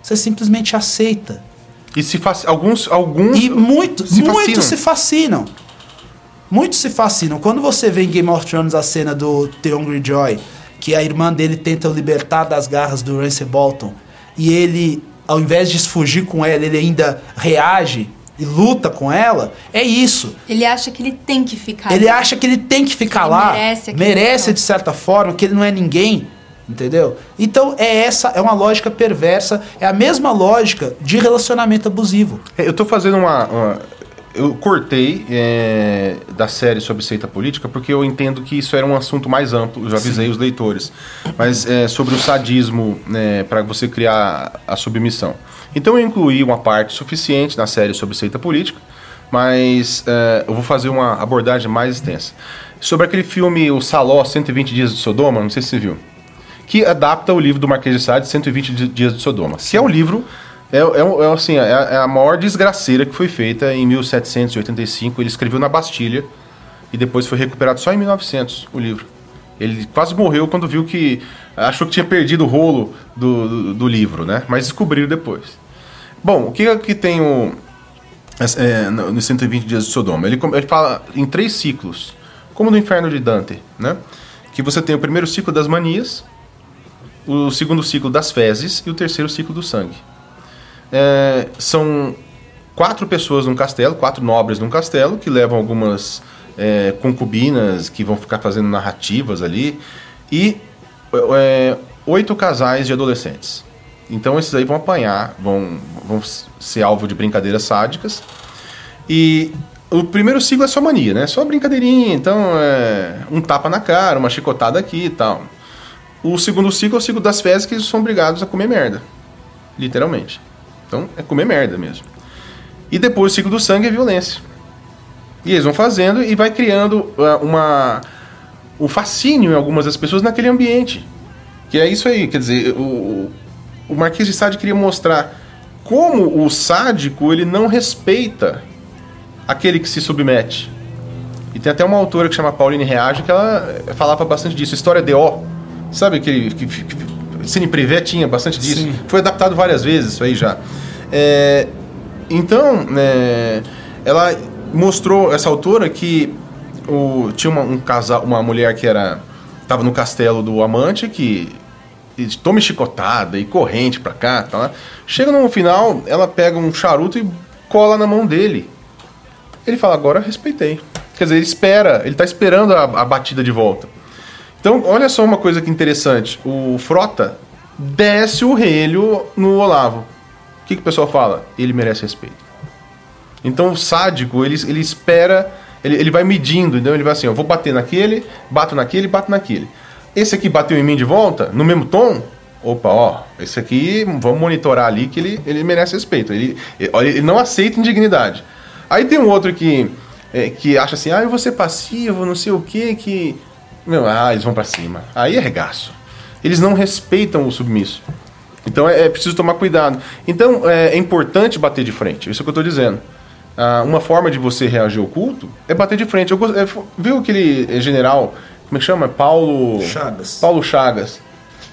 Você simplesmente aceita. E se faz, alguns alguns E muitos se muitos fascinam. se fascinam. Muitos se fascinam. Quando você vê em Game of Thrones a cena do Theon Greyjoy, que a irmã dele tenta o libertar das garras do Ramsay Bolton e ele, ao invés de fugir com ela, ele ainda reage e luta com ela, é isso. Ele acha que ele tem que ficar Ele acha que ele tem que ficar que lá. Merece, merece de certa forma, que ele não é ninguém. Entendeu? Então é essa, é uma lógica perversa, é a mesma lógica de relacionamento abusivo. É, eu estou fazendo uma, uma, Eu cortei é, da série sobre seita política porque eu entendo que isso era um assunto mais amplo, eu já avisei Sim. os leitores. Mas é, sobre o sadismo né, para você criar a submissão. Então eu incluí uma parte suficiente na série sobre seita política, mas é, eu vou fazer uma abordagem mais extensa. Sobre aquele filme O Saló, 120 Dias de Sodoma, não sei se você viu que adapta o livro do Marquês de Sade, 120 Dias de Sodoma. Sim. Que é um livro, é, é, é assim, é, é, a maior desgraceira que foi feita em 1785. Ele escreveu na Bastilha e depois foi recuperado só em 1900 o livro. Ele quase morreu quando viu que. achou que tinha perdido o rolo do, do, do livro, né? Mas descobriram depois. Bom, o que, é que tem o. É, nos 120 Dias de Sodoma? Ele, ele fala em três ciclos, como no Inferno de Dante, né? Que você tem o primeiro ciclo das manias, o segundo ciclo das fezes e o terceiro ciclo do sangue. É, são quatro pessoas num castelo, quatro nobres num castelo, que levam algumas é, concubinas que vão ficar fazendo narrativas ali, e é, oito casais de adolescentes. Então esses aí vão apanhar, vão, vão ser alvo de brincadeiras sádicas. E o primeiro ciclo é só mania, né? Só brincadeirinha, então é um tapa na cara, uma chicotada aqui e tal. O segundo ciclo é o ciclo das fezes que são obrigados a comer merda. Literalmente. Então é comer merda mesmo. E depois o ciclo do sangue é violência. E eles vão fazendo e vai criando uh, uma o fascínio em algumas das pessoas naquele ambiente. Que é isso aí, quer dizer, o, o Marquês de Sade queria mostrar como o sádico ele não respeita aquele que se submete. E tem até uma autora que chama Pauline Reage que ela falava bastante disso, história de O Sabe aquele que, que, que Cine Privé tinha bastante disso? Sim. Foi adaptado várias vezes isso aí já. É, então, é, ela mostrou essa autora que o, tinha uma, um casal, uma mulher que era estava no castelo do amante que toma chicotada e corrente pra cá, tá Chega no final, ela pega um charuto e cola na mão dele. Ele fala: "Agora respeitei". Quer dizer, ele espera, ele tá esperando a, a batida de volta. Então, olha só uma coisa que interessante. O Frota desce o relho no Olavo. O que, que o pessoal fala? Ele merece respeito. Então, o sádico, ele, ele espera, ele, ele vai medindo, então ele vai assim, eu vou bater naquele, bato naquele, bato naquele. Esse aqui bateu em mim de volta, no mesmo tom, opa, ó, esse aqui, vamos monitorar ali que ele, ele merece respeito. Ele, ele, não aceita indignidade. Aí tem um outro que, é, que acha assim, ah, eu vou ser passivo, não sei o que, que meu, ah, eles vão para cima. Aí é regaço. Eles não respeitam o submisso. Então é, é preciso tomar cuidado. Então é, é, importante bater de frente. Isso é o que eu estou dizendo. Ah, uma forma de você reagir ao culto é bater de frente. Eu, é, viu aquele general, como é que chama? Paulo Chagas. Paulo Chagas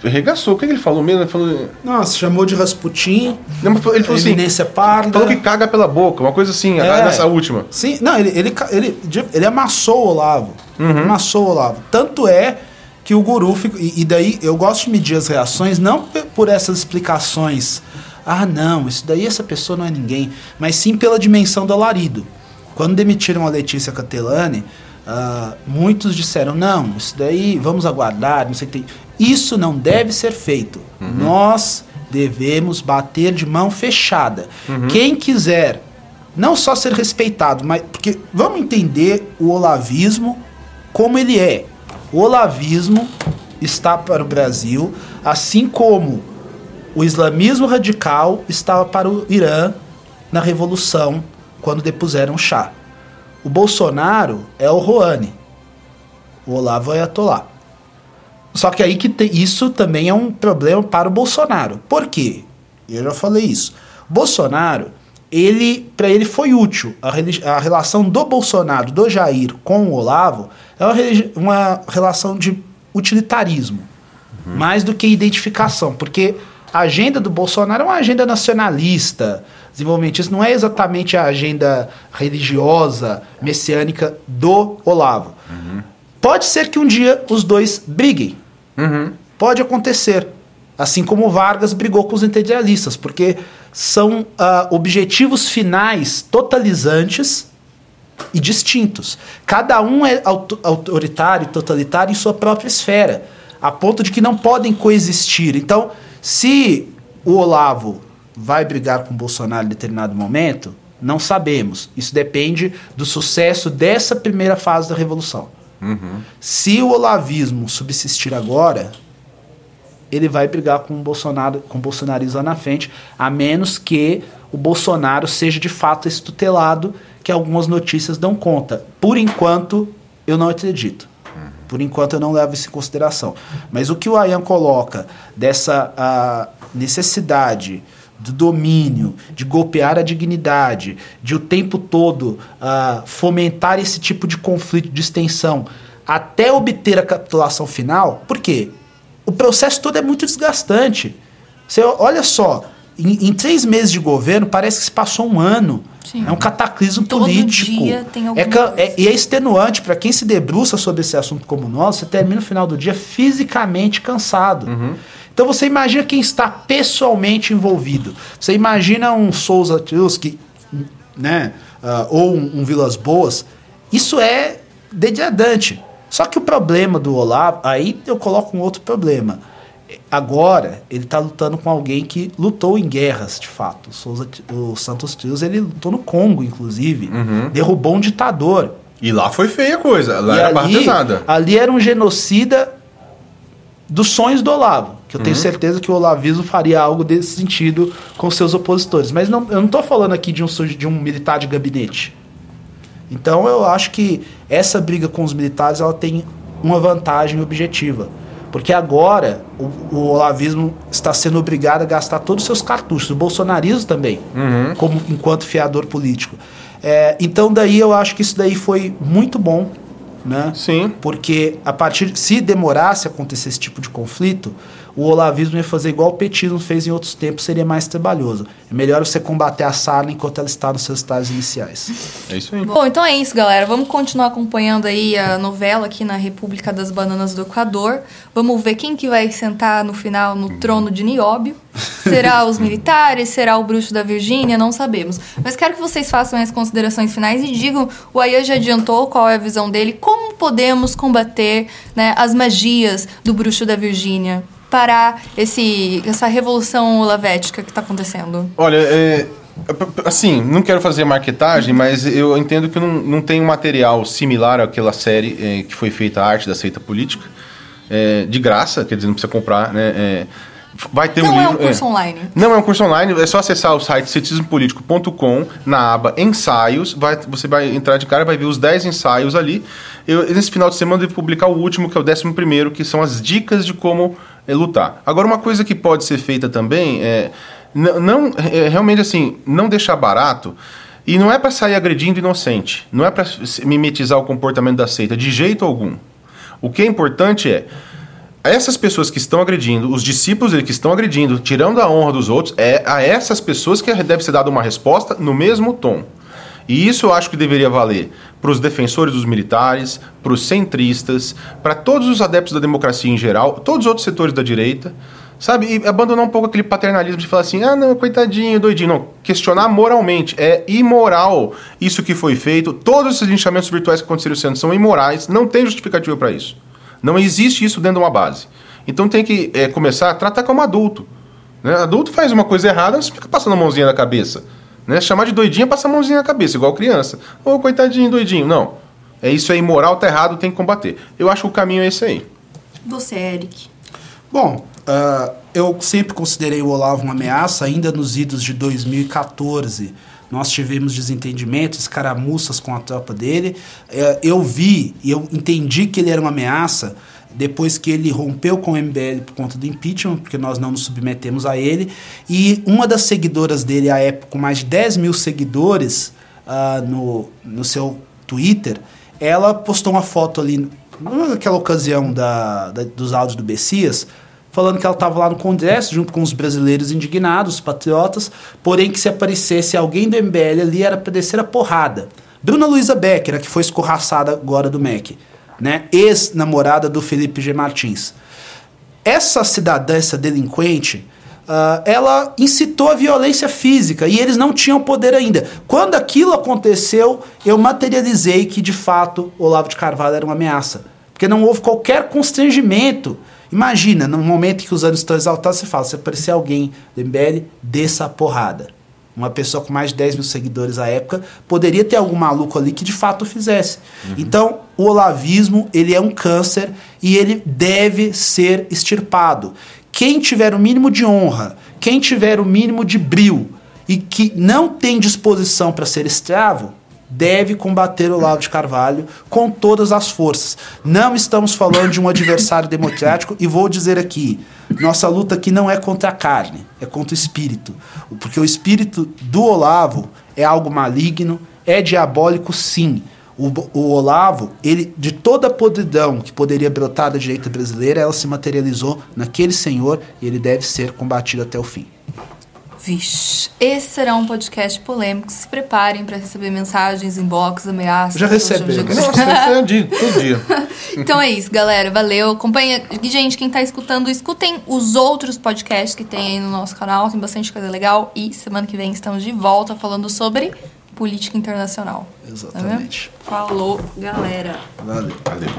regaçou. O que, ele falou mesmo? Ele falou. Nossa, chamou de Rasputin. Não, ele falou assim. parda. Falou que caga pela boca, uma coisa assim, é, nessa última. Sim, não, ele, ele, ele, ele amassou o Olavo. Uhum. Amassou o Olavo. Tanto é que o guru ficou. E, e, daí eu gosto de medir as reações, não por essas explicações. Ah, não, isso daí essa pessoa não é ninguém. Mas sim pela dimensão do alarido. Quando demitiram a Letícia Catelani. Uh, muitos disseram, não, isso daí vamos aguardar, não sei o que tem. Isso não deve ser feito. Uhum. Nós devemos bater de mão fechada. Uhum. Quem quiser não só ser respeitado, mas porque vamos entender o olavismo como ele é. O olavismo está para o Brasil, assim como o islamismo radical estava para o Irã na revolução quando depuseram chá. O Bolsonaro é o Rouhani. O Olavo é Atolá. Só que aí que te, isso também é um problema para o Bolsonaro. Por quê? Eu já falei isso. Bolsonaro, ele para ele foi útil. A, a, relação do Bolsonaro, do Jair com o Olavo é uma, uma relação de utilitarismo, uhum. mais do que identificação, porque a agenda do Bolsonaro é uma agenda nacionalista, desenvolvimentista, não é exatamente a agenda religiosa, messiânica do Olavo. Uhum. Pode ser que um dia os dois briguem, Uhum. Pode acontecer. Assim como Vargas brigou com os integralistas, porque são uh, objetivos finais totalizantes e distintos. Cada um é autoritário e totalitário em sua própria esfera, a ponto de que não podem coexistir. Então, se o Olavo vai brigar com o Bolsonaro em determinado momento, não sabemos. Isso depende do sucesso dessa primeira fase da revolução. Uhum. Se o olavismo subsistir agora, ele vai brigar com o Bolsonaro, com o bolsonarismo lá na frente, a menos que o Bolsonaro seja de fato esse tutelado que algumas notícias dão conta. Por enquanto, eu não acredito. Por enquanto, eu não levo isso em consideração. Mas o que o Ayan coloca dessa necessidade do domínio, de golpear a dignidade, de o tempo todo uh, fomentar esse tipo de conflito, de extensão, até obter a capitulação final, por quê? O processo todo é muito desgastante. Você olha só, em, em três meses de governo, parece que se passou um ano. Sim. É um cataclismo Todo político. Dia tem é, é, e é extenuante para quem se debruça sobre esse assunto como nós, você termina no final do dia fisicamente cansado. Uhum. Então você imagina quem está pessoalmente envolvido. Você imagina um Souza que, né, uh, ou um, um Vilas Boas. Isso é degradante. Só que o problema do Olavo, aí eu coloco um outro problema. Agora, ele está lutando com alguém que lutou em guerras, de fato. O, Souza, o Santos Trios, ele lutou no Congo, inclusive. Uhum. Derrubou um ditador. E lá foi feia a coisa, lá e era ali. Ali era um genocida dos sonhos do Olavo. Que eu tenho uhum. certeza que o olavismo faria algo desse sentido com seus opositores. Mas não, eu não estou falando aqui de um, de um militar de gabinete. Então eu acho que essa briga com os militares ela tem uma vantagem objetiva. Porque agora o, o olavismo está sendo obrigado a gastar todos os seus cartuchos, o bolsonarismo também, uhum. como enquanto fiador político. É, então daí eu acho que isso daí foi muito bom, né? Sim. Porque a partir se demorasse a acontecer esse tipo de conflito, o olavismo ia fazer igual o petismo fez em outros tempos, seria mais trabalhoso. É melhor você combater a sarna enquanto ela está nos seus estágios iniciais. É isso aí. Bom, então é isso, galera. Vamos continuar acompanhando aí a novela aqui na República das Bananas do Equador. Vamos ver quem que vai sentar no final no trono de Nióbio. Será os militares? Será o bruxo da Virgínia? Não sabemos. Mas quero que vocês façam as considerações finais e digam, o Aya já adiantou qual é a visão dele, como podemos combater né, as magias do bruxo da Virgínia? Parar esse, essa revolução olavética que está acontecendo? Olha, é, assim, não quero fazer marketagem, *laughs* mas eu entendo que não, não tem um material similar àquela série é, que foi feita a arte da seita política, é, de graça, quer dizer, não precisa comprar, né? É, vai ter não um livro. Não é um curso é. online. Não é um curso online, é só acessar o site ceticismopolitico.com, na aba ensaios, vai, você vai entrar de cara e vai ver os 10 ensaios ali. Eu, nesse final de semana eu devo publicar o último, que é o 11 primeiro, que são as dicas de como é lutar. Agora, uma coisa que pode ser feita também é não é, realmente assim, não deixar barato. E não é para sair agredindo inocente, não é para mimetizar o comportamento da seita de jeito algum. O que é importante é essas pessoas que estão agredindo, os discípulos que estão agredindo, tirando a honra dos outros, é a essas pessoas que deve ser dada uma resposta no mesmo tom. E isso eu acho que deveria valer para os defensores dos militares, para os centristas, para todos os adeptos da democracia em geral, todos os outros setores da direita, sabe? E abandonar um pouco aquele paternalismo de falar assim, ah, não, coitadinho, doidinho. Não, questionar moralmente. É imoral isso que foi feito. Todos esses linchamentos virtuais que aconteceram sendo são imorais, não tem justificativa para isso. Não existe isso dentro de uma base. Então tem que é, começar a tratar como adulto. Né? Adulto faz uma coisa errada, não fica passando a mãozinha na cabeça. Né? Chamar de doidinha, passa a mãozinha na cabeça, igual criança. Ô, oh, coitadinho, doidinho. Não. É isso aí, moral, tá errado, tem que combater. Eu acho que o caminho é esse aí. Você, Eric. Bom, uh, eu sempre considerei o Olavo uma ameaça, ainda nos idos de 2014. Nós tivemos desentendimentos, escaramuças com a tropa dele. Uh, eu vi e eu entendi que ele era uma ameaça depois que ele rompeu com o MBL por conta do impeachment, porque nós não nos submetemos a ele. E uma das seguidoras dele, à época, com mais de 10 mil seguidores uh, no, no seu Twitter, ela postou uma foto ali, naquela ocasião da, da dos áudios do Bessias, falando que ela estava lá no Congresso, junto com os brasileiros indignados, os patriotas, porém que se aparecesse alguém do MBL ali era para descer a porrada. Bruna Luiza Becker, que foi escorraçada agora do MEC né? Ex-namorada do Felipe G. Martins. essa cidadã, essa delinquente, Uh, ela incitou a violência física e eles não tinham poder ainda. Quando aquilo aconteceu, eu materializei que de fato Olavo de Carvalho era uma ameaça. Porque não houve qualquer constrangimento. Imagina, no momento que os anos estão exaltados, você fala: se aparecer alguém do desça a porrada. Uma pessoa com mais de 10 mil seguidores à época poderia ter algum maluco ali que de fato fizesse. Uhum. Então, o olavismo ele é um câncer e ele deve ser extirpado. Quem tiver o mínimo de honra, quem tiver o mínimo de bril e que não tem disposição para ser escravo, deve combater o Lavo de Carvalho com todas as forças. Não estamos falando de um adversário democrático e vou dizer aqui, nossa luta aqui não é contra a carne, é contra o espírito. Porque o espírito do Olavo é algo maligno, é diabólico sim. O, o, Olavo, ele de toda a podridão que poderia brotar da direita brasileira, ela se materializou naquele senhor e ele deve ser combatido até o fim. Vixe, esse será um podcast polêmico. Se preparem para receber mensagens, inbox, ameaças. Já recebeu. Nossa, é todo dia. *laughs* então é isso, galera. Valeu. Acompanha. Gente, quem está escutando, escutem os outros podcasts que tem aí no nosso canal. Tem bastante coisa legal. E semana que vem estamos de volta falando sobre política internacional. Exatamente. Tá Falou, galera. Valeu. Valeu.